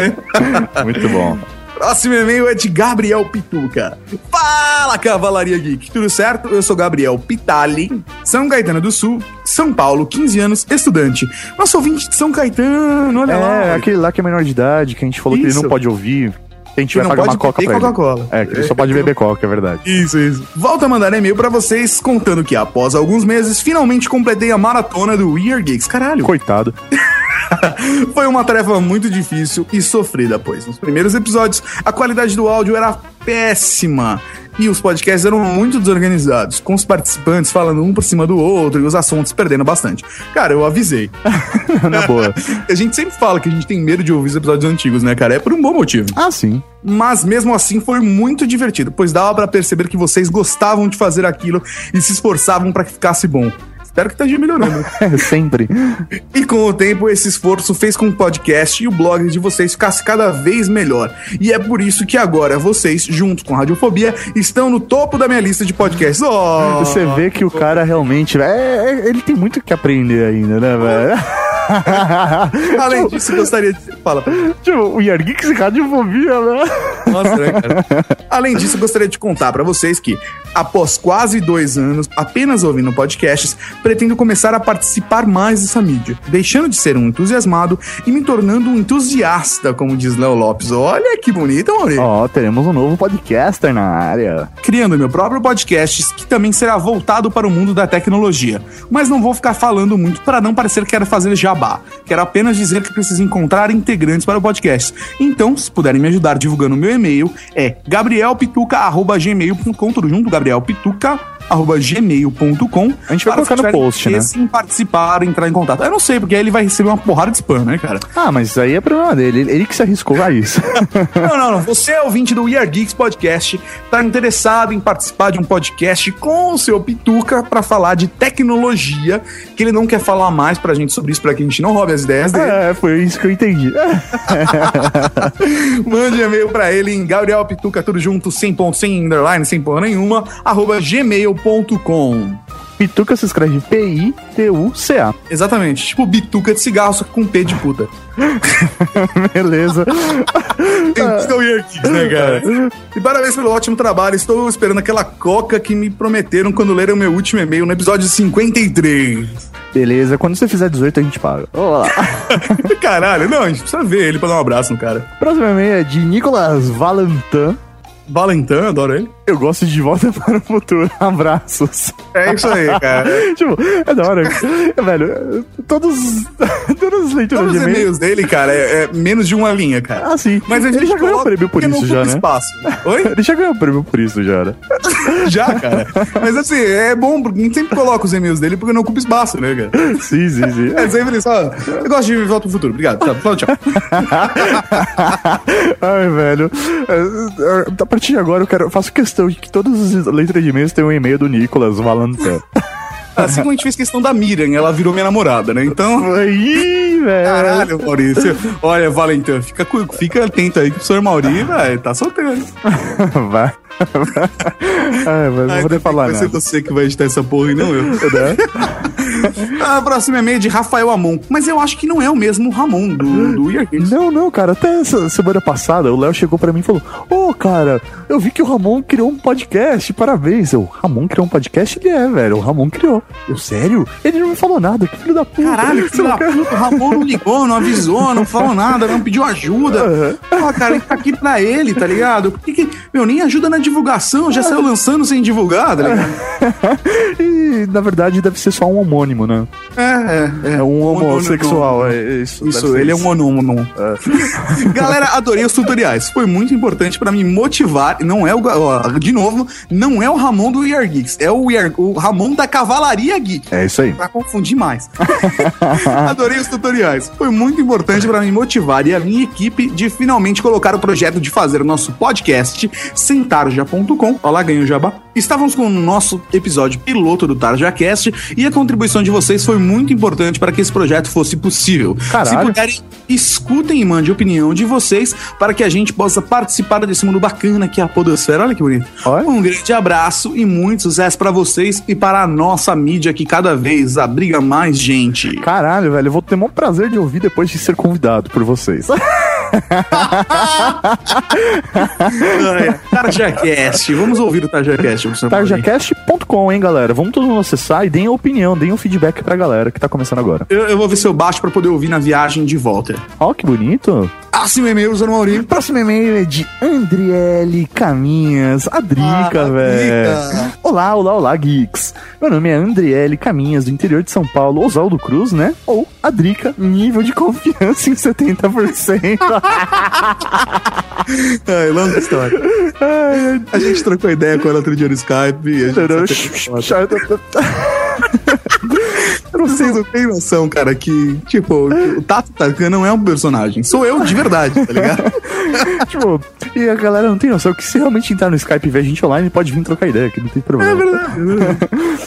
Muito bom. Próximo e-mail é de Gabriel Pituca. Fala, Cavalaria Geek. Tudo certo? Eu sou Gabriel Pitali, São Caetano do Sul, São Paulo, 15 anos, estudante. Nosso ouvinte de São Caetano, olha lá. É, aquele lá que é menor de idade, que a gente falou que ele Isso. não pode ouvir. A gente vai pagar uma coca beber pra. Coca-Cola. É, que ele só pode beber coca, é verdade. Isso, isso. Volto a mandar e-mail pra vocês contando que após alguns meses, finalmente completei a maratona do We Are Geeks. Caralho. Coitado. Foi uma tarefa muito difícil e sofrida, pois nos primeiros episódios a qualidade do áudio era péssima. E os podcasts eram muito desorganizados, com os participantes falando um por cima do outro e os assuntos perdendo bastante. Cara, eu avisei. Na boa. a gente sempre fala que a gente tem medo de ouvir os episódios antigos, né, cara? É por um bom motivo. Ah, sim. Mas mesmo assim foi muito divertido, pois dava pra perceber que vocês gostavam de fazer aquilo e se esforçavam pra que ficasse bom. Espero que esteja melhorando. Sempre. E com o tempo, esse esforço fez com que o podcast e o blog de vocês ficasse cada vez melhor. E é por isso que agora vocês, junto com a Radiofobia, estão no topo da minha lista de podcasts. Oh! Você vê que o cara realmente. É, é- ele tem muito que aprender ainda, né, velho? Além disso, gostaria de. Fala. Tipo, o Yargeeks e Radiofobia, né? Nossa, né, cara? Além disso, gostaria de contar pra vocês que, após quase dois anos apenas ouvindo podcasts, pretendo começar a participar mais dessa mídia, deixando de ser um entusiasmado e me tornando um entusiasta, como diz Léo Lopes. Olha que bonito, Maurício. Ó, teremos um novo podcaster na área. criando meu próprio podcast, que também será voltado para o mundo da tecnologia. Mas não vou ficar falando muito para não parecer que quero fazer jabá. Quero apenas dizer que preciso encontrar integrantes para o podcast. Então, se puderem me ajudar divulgando o meu e-mail, é gabrielpituca.gmail.com, tudo junto, gabrielpituca.gmail.com. A gente vai colocar no post, né? Em participar, entrar em contato. Eu não sei, porque aí ele vai receber uma porrada de spam, né, cara? Ah, mas aí é problema dele. Ele, ele que se arriscou a isso. Não, não, não. Você é ouvinte do We Are Geeks Podcast, tá interessado em participar de um podcast com o seu Pituca pra falar de tecnologia, que ele não quer falar mais pra gente sobre isso, pra que a gente não roube as ideias dele. é, foi isso que eu entendi. Mande e-mail pra ele em Gabriel Pituca, tudo junto, sem ponto, sem underline, sem porra nenhuma, arroba gmail.com. Pituca se escreve P-I-T-U-C-A. Exatamente, tipo bituca de cigarro, só que com P de puta. Beleza. Are Geeks, né, cara? E parabéns pelo ótimo trabalho. Estou esperando aquela coca que me prometeram quando leram meu último e-mail no episódio 53. Beleza, quando você fizer 18 a gente paga. Vamos lá. Caralho, não, a gente precisa ver ele pra dar um abraço no cara. Próximo e-mail é de Nicolas Valentin. Valentin, adoro ele. Eu gosto de Volta para o Futuro. Abraços. É isso aí, cara. tipo, é da hora. Velho, todos, todas as leituras Todos de e-mails dele, cara, é, é menos de uma linha, cara. Ah, sim. Mas a gente Ele já ganhou o prêmio por isso já, né? espaço. Oi? Ele já ganhou o prêmio por isso já, né? Já, cara. Mas assim, é bom, porque a gente sempre coloca os e-mails dele porque não ocupa espaço, né, cara? Sim, sim, sim. É sempre isso. Eu gosto de Volta pro Futuro. Obrigado. Fala tchau. Ai, velho. É, A partir de agora eu quero, eu faço questão de que todas as letras de e-mails tenham um e-mail do Nicolas Valentin. Assim como a gente fez questão da Miriam, ela virou minha namorada, né? Então. Aí, velho. Caralho, Maurício. Olha, Valentim, fica, fica atento aí que o senhor Mauri, velho, tá solteiro. Vai. Ai, mas não vou nem falar Vai ser você que vai editar essa porra e não eu. Né? A próxima e-mail é de Rafael Amon. Mas eu acho que não é o mesmo Ramon do, do We Are Geeks. Não, não, cara, até essa semana passada o Léo chegou pra mim e falou: Ô, cara, eu vi que o Ramon criou um podcast, parabéns. Eu, Ramon criou um podcast? Ele é, velho, o Ramon criou. Eu, sério? Ele não me falou nada, que filho da puta. Caralho, filho da puta, o Ramon não ligou, não avisou, não falou nada, não pediu ajuda. Pô, cara, tá aqui pra ele, tá ligado? Por que que, meu, nem ajuda na divulgação, já saiu lançando sem divulgar, tá ligado? E, na verdade, deve ser só um homônimo, né? É, é, É um homossexual, é isso. Isso, deve ser ele é um monômono. Galera, adorei os tutoriais. Foi muito importante pra me motivar. Não é o. ó, de novo, não é o Ramon do We Are Geeks. É o, We Are- o Ramon da Cavalaria Geek. É isso aí. Pra confundir mais. Adorei os tutoriais. Foi muito importante pra me motivar e a minha equipe de finalmente colocar o projeto de fazer o nosso podcast sentarja.com. Olha lá, ganhou o jabá. Estávamos com o nosso episódio piloto do TarjaCast e a contribuição de vocês foi muito importante para que esse projeto fosse possível. Caralho. Se puderem, escutem e mandem a opinião de vocês para que a gente possa participar desse mundo bacana que é a Podosfera. Olha que bonito. Olha. Um grande abraço e muito sucesso para vocês e para a nossa mídia que cada vez abriga mais gente. Caralho, velho, eu vou ter o maior prazer de ouvir depois de ser convidado por vocês. TarjaCast. Vamos ouvir o TarjaCast. Tarjacast.com, hein, galera? Vamos todo mundo acessar e deem a opinião, deem o feedback pra galera que tá começando agora. Eu, eu vou ver se eu baixo para poder ouvir na viagem de volta. Ó, que bonito. Próximo e-mail, Zé Maurinho. Próximo e-mail é de Andriele Caminhas, a Drica, Ah, velho. Olá, olá, olá, geeks. Meu nome é Andriele Caminhas, do interior de São Paulo, Oswaldo Cruz, né? Ou a Drica, nível de confiança em 70%. Ai, longa história. A gente trocou ideia com ela outro dia no Skype. E a gente. Vocês não têm noção, cara, que, tipo, o Tato Tarkan não é um personagem. Sou eu de verdade, tá ligado? tipo, e a galera não tem noção que se realmente entrar no Skype e ver a gente online, pode vir trocar ideia, que não tem problema. É verdade, é verdade.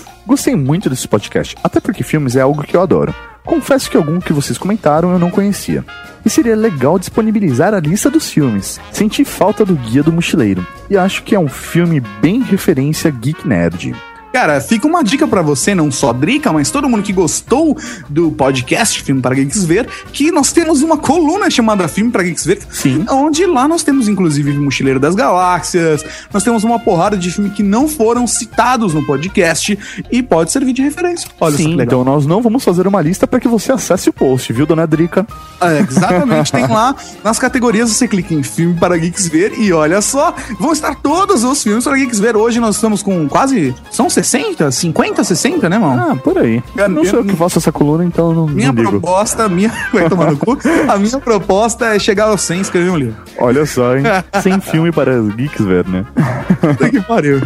Gostei muito desse podcast, até porque filmes é algo que eu adoro. Confesso que algum que vocês comentaram eu não conhecia. E seria legal disponibilizar a lista dos filmes. Senti falta do Guia do Mochileiro. E acho que é um filme bem referência geek nerd. Cara, fica uma dica pra você, não só Drica, mas todo mundo que gostou do podcast Filme para Geeks Ver, que nós temos uma coluna chamada Filme para Geeks Ver, Sim. onde lá nós temos inclusive Mochileiro das Galáxias, nós temos uma porrada de filme que não foram citados no podcast e pode servir de referência. Olha só Sim, legal. então nós não vamos fazer uma lista para que você acesse o post, viu, dona Drica? É, exatamente, tem lá nas categorias você clica em filme para Geeks Ver e olha só, vão estar todos os filmes para Geeks Ver. Hoje nós estamos com quase, são 60, 50, 60, né, mano? Ah, por aí. Cara, não sou eu que faço essa coluna, então não, Minha não proposta, minha. Vai tomar no cu. A minha proposta é chegar aos 100 e escrever um livro. Olha só, hein? Sem filme para geeks ver, né? Puta que pariu.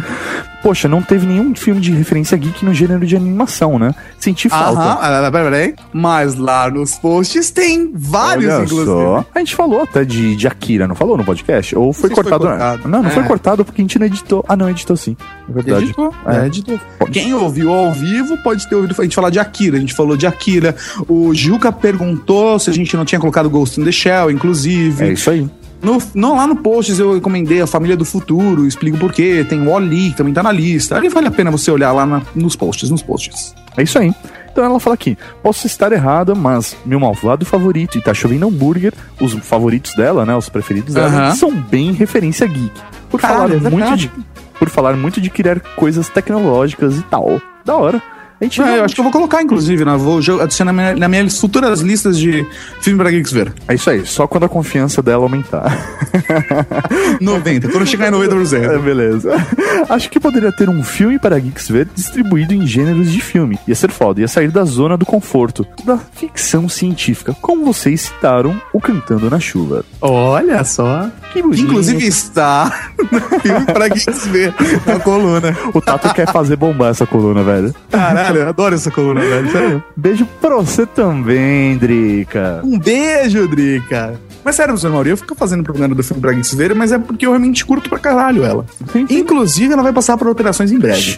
Poxa, não teve nenhum filme de referência geek no gênero de animação, né? Senti falta. Aham, ah, peraí, peraí. Mas lá nos posts tem vários, Olha inclusive. só. A gente falou até de, de Akira, não falou no podcast? Ou foi se foi cortado? cortado. Não, não foi É. cortado porque a gente não editou. Ah, não, editou sim. É verdade. Editou, É. é, editou. Quem ouviu ao vivo pode ter ouvido a gente falar de Akira. A gente falou de Akira. O Juca perguntou se a gente não tinha colocado Ghost in the Shell, inclusive. É isso aí. No, no- lá no posts eu recomendei a Família do Futuro, explico por quê. Tem o Oli, que também tá na lista. Ali vale a pena você olhar lá na- nos posts, nos posts. É isso aí. Então ela fala aqui: posso estar errada, mas meu malvado favorito e tá chovendo hambúrguer, os favoritos dela, né? Os preferidos dela, são bem referência geek. Por Caralho, falar é muito de. Por falar muito de criar coisas tecnológicas e tal. Da hora. A gente É, não- eu acho que eu vou colocar, inclusive, né? Vou adicionar na minha, nas minhas futuras listas de filme pra geeks ver. É isso aí, só quando a confiança dela aumentar. 90, quando chegar em É, 90%. beleza. Acho que poderia ter um filme para geeks ver distribuído em gêneros de filme. Ia ser foda, ia sair da zona do conforto, da ficção científica, como vocês citaram o Cantando na Chuva. Olha só. Que bonito. Inclusive está no filme pra geeks ver na coluna. O Tato quer fazer bombar essa coluna, velho. Caralho, eu adoro essa coluna, velho. Sério. Beijo pra você também, Drica. Um beijo, Drica. Mas sério, professor Mauri, eu fico fazendo propaganda do filme pra geeks ver, mas é porque eu realmente curto pra caralho ela. Sim, sim. Inclusive, ela vai passar por operações em breve.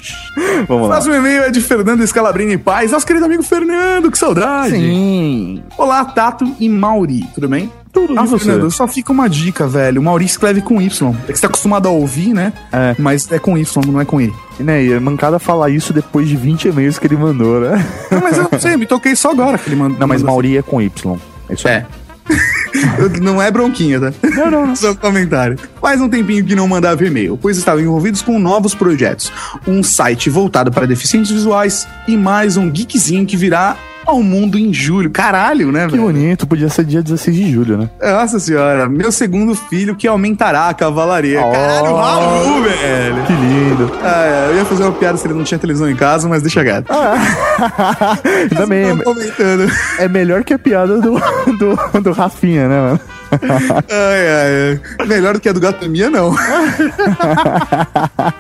Vamos O lá. próximo e-mail é de Fernando Scalabrini Paz, nosso querido amigo Fernando, que saudade. Sim. Olá, Tato e Mauri, tudo bem? Tudo Ah, e você? Fernando, só fica uma dica, velho. O Mauri escreve com Y. É que você tá acostumado a ouvir, né? É. Mas é com Y, não é com I. Né, e a mancada falar isso depois de 20 e-mails que ele mandou, né? Não, mas eu não sei, me toquei só agora que ele mandou. Não, mas Mauri é com Y. É isso aí. É. Não é bronquinha, tá? Não, não, não. Só comentário. Faz um tempinho que não mandava e-mail, pois estavam envolvidos com novos projetos. Um site voltado para deficientes visuais e mais um geekzinho que virá ao mundo em julho. Caralho, né, Que velho? bonito, podia ser dia 16 de julho, né? Nossa senhora, meu segundo filho que aumentará a cavalaria. Oh. Caralho, Raul, velho. Que lindo. Ah, é, eu ia fazer uma piada se ele não tinha televisão em casa, mas deixa gato. Também Tô comentando. é, é melhor que a piada do, do, do Rafinha, né, mano? Ai, ai, ai. Melhor do que a do gato minha, não.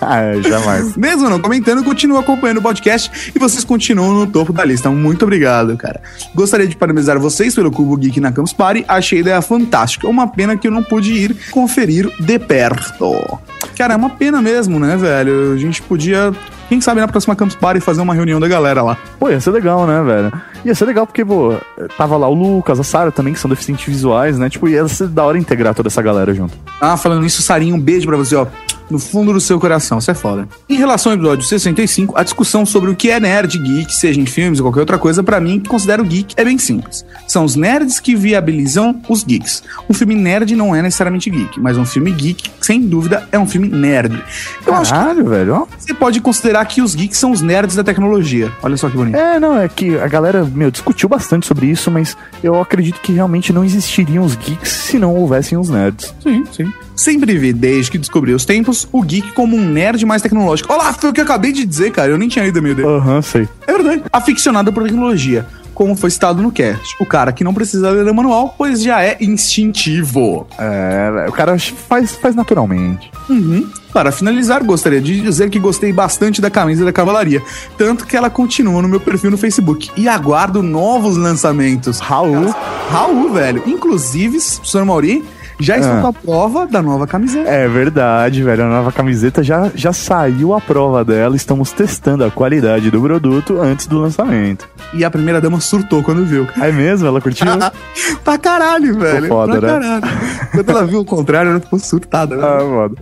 É, jamais. Mesmo não comentando, continuo acompanhando o podcast e vocês continuam no topo da lista. Muito obrigado, cara. Gostaria de parabenizar vocês pelo Cubo Geek na Campus Party. Achei a ideia fantástica. Uma pena que eu não pude ir conferir de perto. Cara, é uma pena mesmo, né, velho? A gente podia, quem sabe na próxima Campus Party fazer uma reunião da galera lá. Pô, ia ser legal, né, velho? Ia ser legal porque, pô, tava lá o Lucas, a Sara também, que são deficientes visuais, né? Tipo, ia ser da hora integrar toda essa galera junto. Ah, falando nisso, Sarinha, um beijo pra você, ó. No fundo do seu coração. Isso é foda. Em relação ao episódio 65, a discussão sobre o que é nerd geek, seja em filmes ou qualquer outra coisa, pra mim, que considero geek, é bem simples. São os nerds que viabilizam os geeks. Um filme nerd não é necessariamente geek, mas um filme geek, sem dúvida, é um filme nerd. Eu acho que Caralho, velho. você pode considerar que os geeks são os nerds da tecnologia. Olha só que bonito. É, não, é que a galera, meu, discutiu bastante sobre isso, mas eu acredito que realmente não existiriam os geeks se não houvessem os nerds. Sim, sim. Sempre vi, desde que descobri os tempos, o geek como um nerd mais tecnológico. Olha lá, foi o que eu acabei de dizer, cara. Eu nem tinha a minha ideia. Aham, sei. É verdade. Aficionado por tecnologia. Como foi citado no cast. O cara que não precisa ler o manual, pois já é instintivo. É, o cara faz, faz naturalmente. Uhum. Para finalizar, gostaria de dizer que gostei bastante da camisa da Cavalaria. Tanto que ela continua no meu perfil no Facebook. E aguardo novos lançamentos. Raul. Raul, velho. Inclusive, senhor Mauri, já estou Ah. com a prova da nova camiseta. É verdade, velho. A nova camiseta já, já saiu a prova dela. Estamos testando a qualidade do produto antes do lançamento. E a primeira dama surtou quando viu. É mesmo? Ela curtiu? pra caralho, velho. foda, pra né? caralho. Quando ela viu o contrário, ela ficou surtada. Né? ah, mano.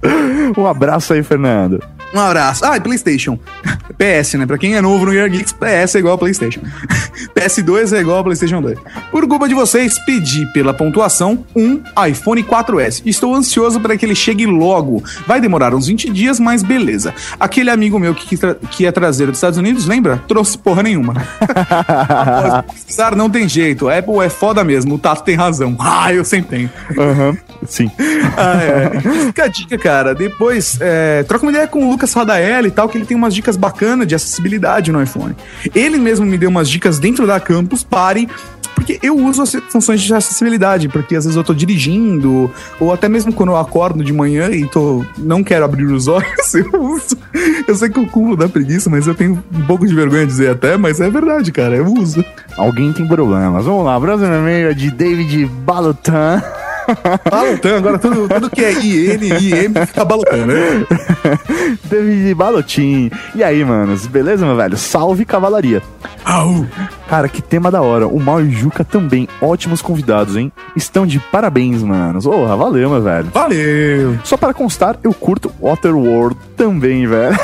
Um abraço aí, Fernando. Um abraço. Ah, e PlayStation. PS, né? Pra quem é novo no Gear Geeks, PS é igual a PlayStation. PS2 é igual a PlayStation 2. Por culpa de vocês, pedi pela pontuação um iPhone 4S. Estou ansioso para que ele chegue logo. Vai demorar uns 20 dias, mas beleza. Aquele amigo meu que, que é traseiro dos Estados Unidos, lembra? Trouxe porra nenhuma. Após não tem jeito. A Apple é foda mesmo. O Tato tem razão. Ah, eu sempre tenho. Aham, sim. Ah, é. Fica a dica, cara. Depois, é, troca uma ideia com o Lucas Radaelli e tal, que ele tem umas dicas bacanas de acessibilidade no iPhone. Ele mesmo me deu umas dicas dentro da Campus Party, porque eu uso as funções de acessibilidade, porque às vezes eu tô dirigindo, ou até mesmo quando eu acordo de manhã e tô, não quero abrir os olhos, eu uso. Eu sei que o cúmulo da preguiça, mas eu tenho um pouco de vergonha de dizer até, mas é verdade, cara, eu uso. Alguém tem problemas. Vamos lá, próximo e-mail é de David Balutan. Balotando, agora tudo, tudo que é IN, IM fica balotando, né? David Balotin. E aí, manos, beleza, meu velho? Salve cavalaria. Au! Cara, que tema da hora. O Mal e o Juca também, ótimos convidados, hein? Estão de parabéns, manos. Porra, valeu, meu velho. Valeu! Só para constar, eu curto Waterworld também, velho.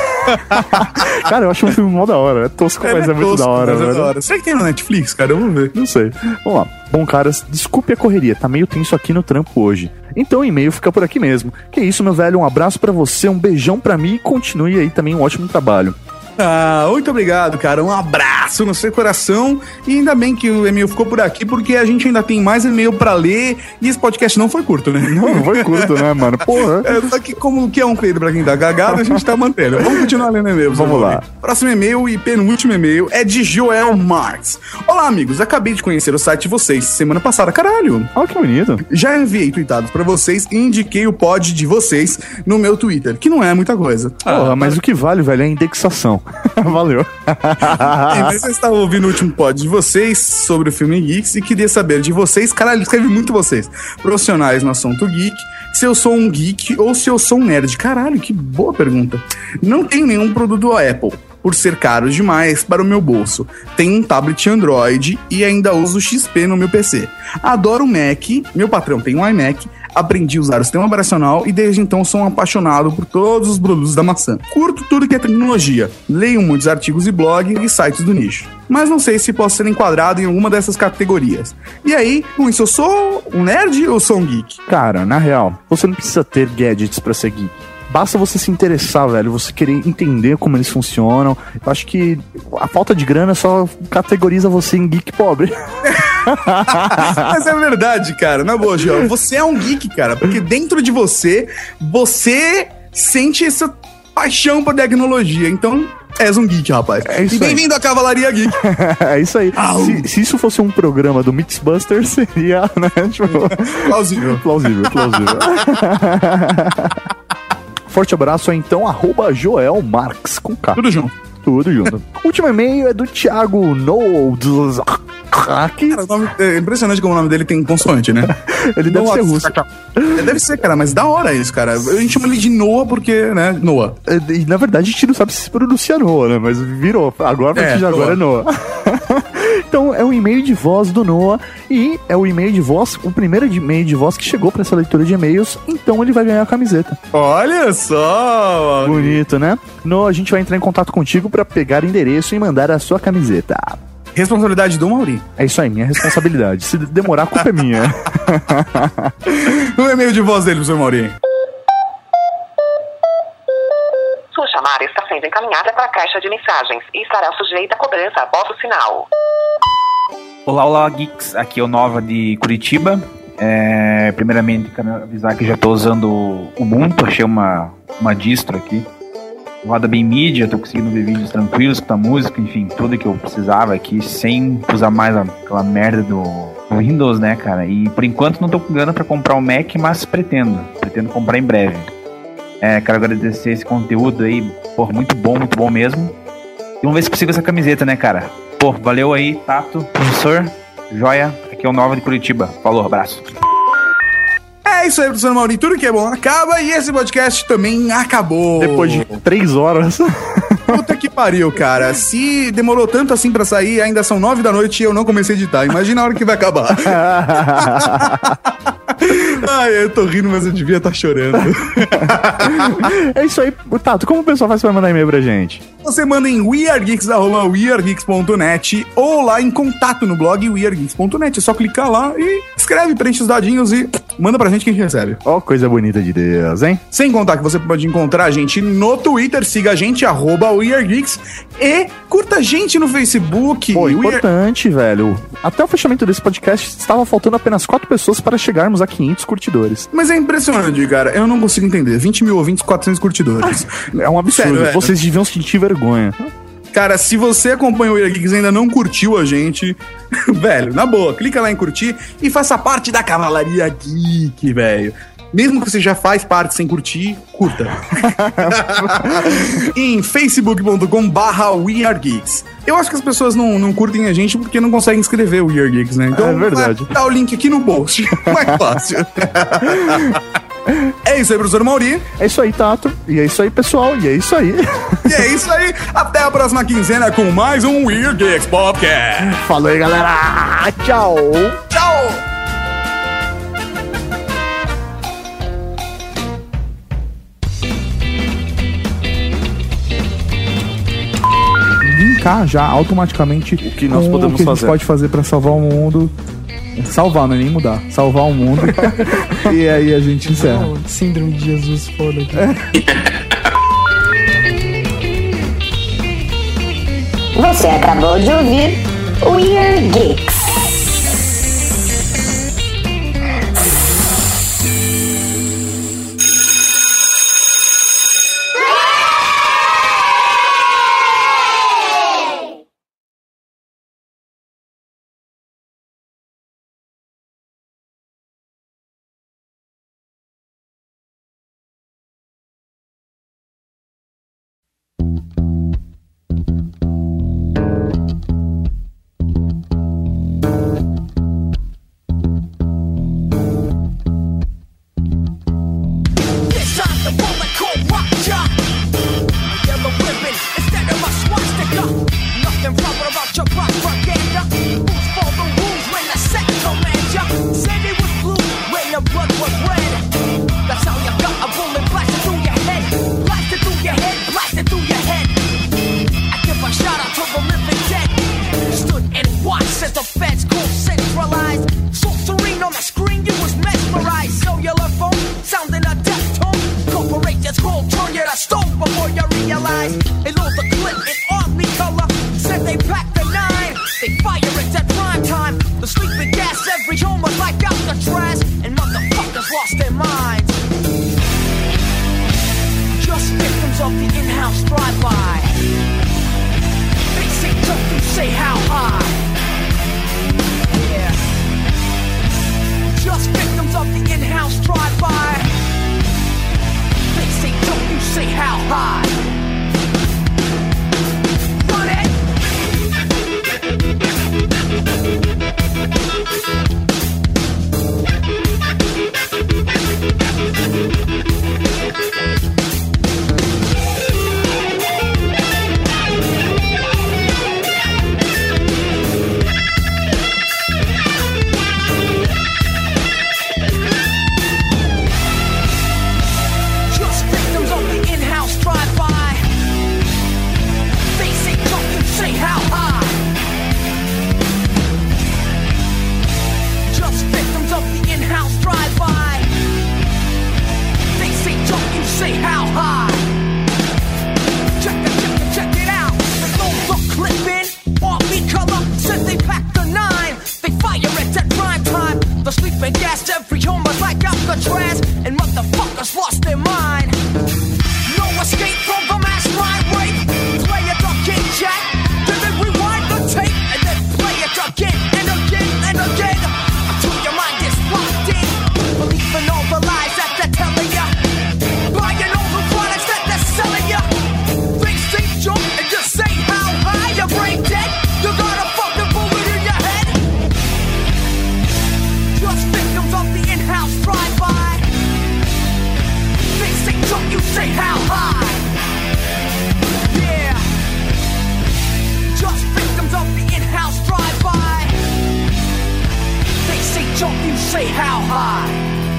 cara, eu acho um filme mó da hora. É tosco, mas é, muito tosco, da hora, é velho. da hora. Será que tem no Netflix, cara? Vou ver. Não sei. Vamos lá. Bom, caras, desculpe a correria, tá meio tenso aqui no trampo hoje. Então o e-mail fica por aqui mesmo. Que isso, meu velho, um abraço pra você, um beijão pra mim e continue aí também um ótimo trabalho. Ah, muito obrigado, cara. Um abraço no seu coração. E ainda bem que o e-mail ficou por aqui, porque a gente ainda tem mais e-mail pra ler. E esse podcast não foi curto, né? Não, foi curto, né, mano? Porra. É, só que como que é um peido pra quem tá gagado, a gente tá mantendo. Vamos continuar lendo e-mail. Vamos lá. Próximo e-mail e penúltimo e-mail é de Joel Marx. Olá, amigos. Acabei de conhecer o site de vocês semana passada. Caralho. Olha que bonito. Já enviei tweetados pra vocês e indiquei o pod de vocês no meu Twitter, que não é muita coisa. Porra, mas o que vale, velho, é a indexação. Valeu. É, estava ouvindo o último pod de vocês sobre o filme Geeks e queria saber de vocês, caralho, escreve muito vocês, profissionais no assunto geek, se eu sou um geek ou se eu sou um nerd. Caralho, que boa pergunta. Não tenho nenhum produto Apple. Por ser caro demais para o meu bolso. Tenho um tablet Android e ainda uso XP no meu PC. Adoro o Mac, meu patrão tem um iMac, aprendi a usar o sistema operacional e desde então sou um apaixonado por todos os produtos da maçã. Curto tudo que é tecnologia, leio muitos artigos e blogs e sites do nicho. Mas não sei se posso ser enquadrado em alguma dessas categorias. E aí, com isso, eu sou um nerd ou sou um geek? Cara, na real, você não precisa ter gadgets pra ser geek. Basta você se interessar, velho, você querer entender como eles funcionam. Eu acho que a falta de grana só categoriza você em geek pobre. Mas é verdade, cara. Na boa, Gio. Você é um geek, cara. Porque dentro de você, você sente essa paixão por tecnologia. Então, és um geek, rapaz. É isso e bem-vindo à Cavalaria Geek. é isso aí. Se, se isso fosse um programa do Mixbuster, seria, né? Tipo, plausível. plausível, plausível. Forte abraço, então, arroba Joel Marx com K. Tudo junto. Tudo junto. Último e-mail é do Thiago Nolds. Hack. Cara, o nome- é impressionante como o nome dele tem consoante, né? Ele deve Noah ser russo. É, Deve ser, cara, mas da hora isso, cara. A gente chama ele de Noah porque, né, Noah. É, E na verdade a gente não sabe se pronuncia Noah, né? Mas virou. Agora, a partir É, de agora é Noah. então é o e-mail de voz do Noah e é o e-mail de voz, o primeiro e-mail de voz que chegou pra essa leitura de e-mails. Então ele vai ganhar a camiseta. Olha só! Bonito, né? Noah, a gente vai entrar em contato contigo pra pegar endereço e mandar a sua camiseta. Responsabilidade do Mauri. É isso aí, minha responsabilidade. Se demorar, a culpa é minha. O e-mail de voz dele, professor Mauri. Sua chamada está sendo encaminhada para a caixa de mensagens e estará sujeita a cobrança após o sinal. Olá, olá, geeks. Aqui é o Nova de Curitiba. É, primeiramente, quero avisar que já estou usando o Ubuntu. Achei uma, uma distro aqui. Roda bem mídia, tô conseguindo ver vídeos tranquilos, escutar música, enfim, tudo que eu precisava aqui, sem usar mais aquela merda do Windows, né, cara? E por enquanto não tô com grana pra comprar o Mac, mas pretendo. Pretendo comprar em breve. É, quero agradecer esse conteúdo aí, pô, muito bom, muito bom mesmo. E vamos ver se consigo essa camiseta, né, cara? Pô, valeu aí, Tato, professor, joia. Aqui é o Nova de Curitiba. Falou, abraço. É isso aí, professor Mauri. Tudo que é bom acaba e esse podcast também acabou. Depois de três horas. Puta que pariu, cara. Se demorou tanto assim pra sair, ainda são nove da noite e eu não comecei a editar. Imagina a hora que vai acabar. Ai, eu tô rindo, mas eu devia estar chorando. é isso aí. Tato, como o pessoal faz pra mandar e-mail pra gente? Você manda em weirdgeeks.weirdgeeks.net ou lá em contato no blog weirdgeeks.net. É só clicar lá e escreve, preenche os dadinhos e manda pra gente que a gente recebe. Ó, oh, coisa bonita de Deus, hein? Sem contar que você pode encontrar a gente no Twitter, siga a gente, arroba weirdgeeks, e curta a gente no Facebook. Pô, importante, velho. Até o fechamento desse podcast estava faltando apenas quatro pessoas para chegarmos a 500 curtidores. Mas é impressionante, cara. Eu não consigo entender. 20 mil ouvintes, 400 curtidores. É um absurdo. Sério, velho. Vocês deviam sentir vergonha. Cara, se você acompanha o Weird Geeks e ainda não curtiu a gente, velho, na boa, clica lá em curtir e faça parte da cavalaria geek, velho. Mesmo que você já faz parte sem curtir, curta. em facebook.com barra weargeeks. Eu acho que as pessoas não, não curtem a gente porque não conseguem escrever o Weird Geeks, né? Então, É verdade. Tá o link aqui no post. Mais fácil. É isso aí, professor Mauri. É isso aí, Tato. E é isso aí, pessoal. E é isso aí. E é isso aí. Até a próxima quinzena com mais um Weird Geeks Podcast. Falou aí, galera. Tchau. Tchau. linkar já automaticamente o que nós podemos o que a gente pode fazer pra salvar o mundo. Salvar, não é nem mudar. Salvar o mundo. e aí a gente encerra. Não, síndrome de Jesus, foda aqui. Você acabou de ouvir Weird Geeks. The Don't you say how high?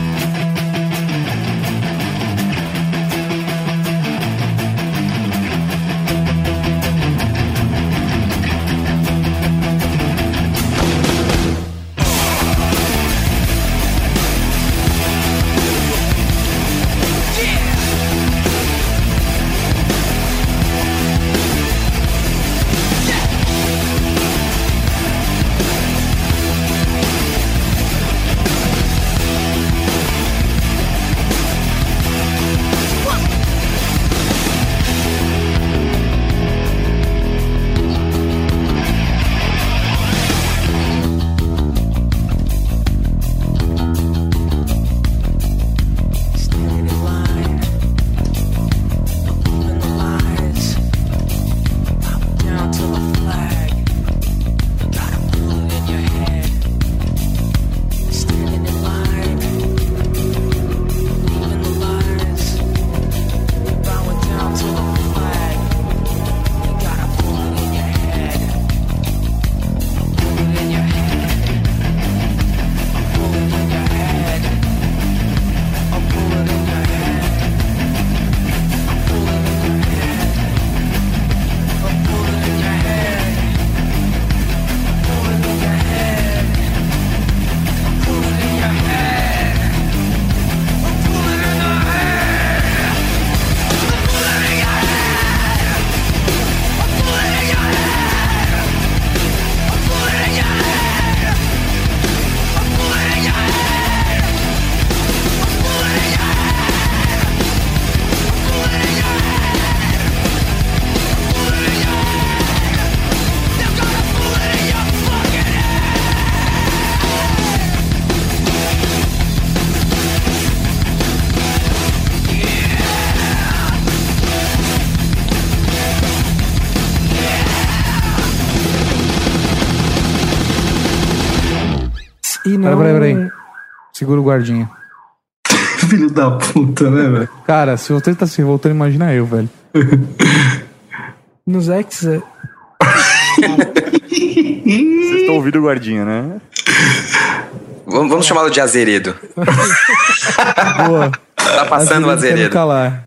segura o guardinha. Filho da puta, né, velho? Cara, se você tá se revoltando, imagina eu, velho. Nos ex. É... Vocês estão ouvindo o guardinha, né? Vamos, vamos chamá-lo de Azeredo. Boa. Tá passando o Azeredo. Calar.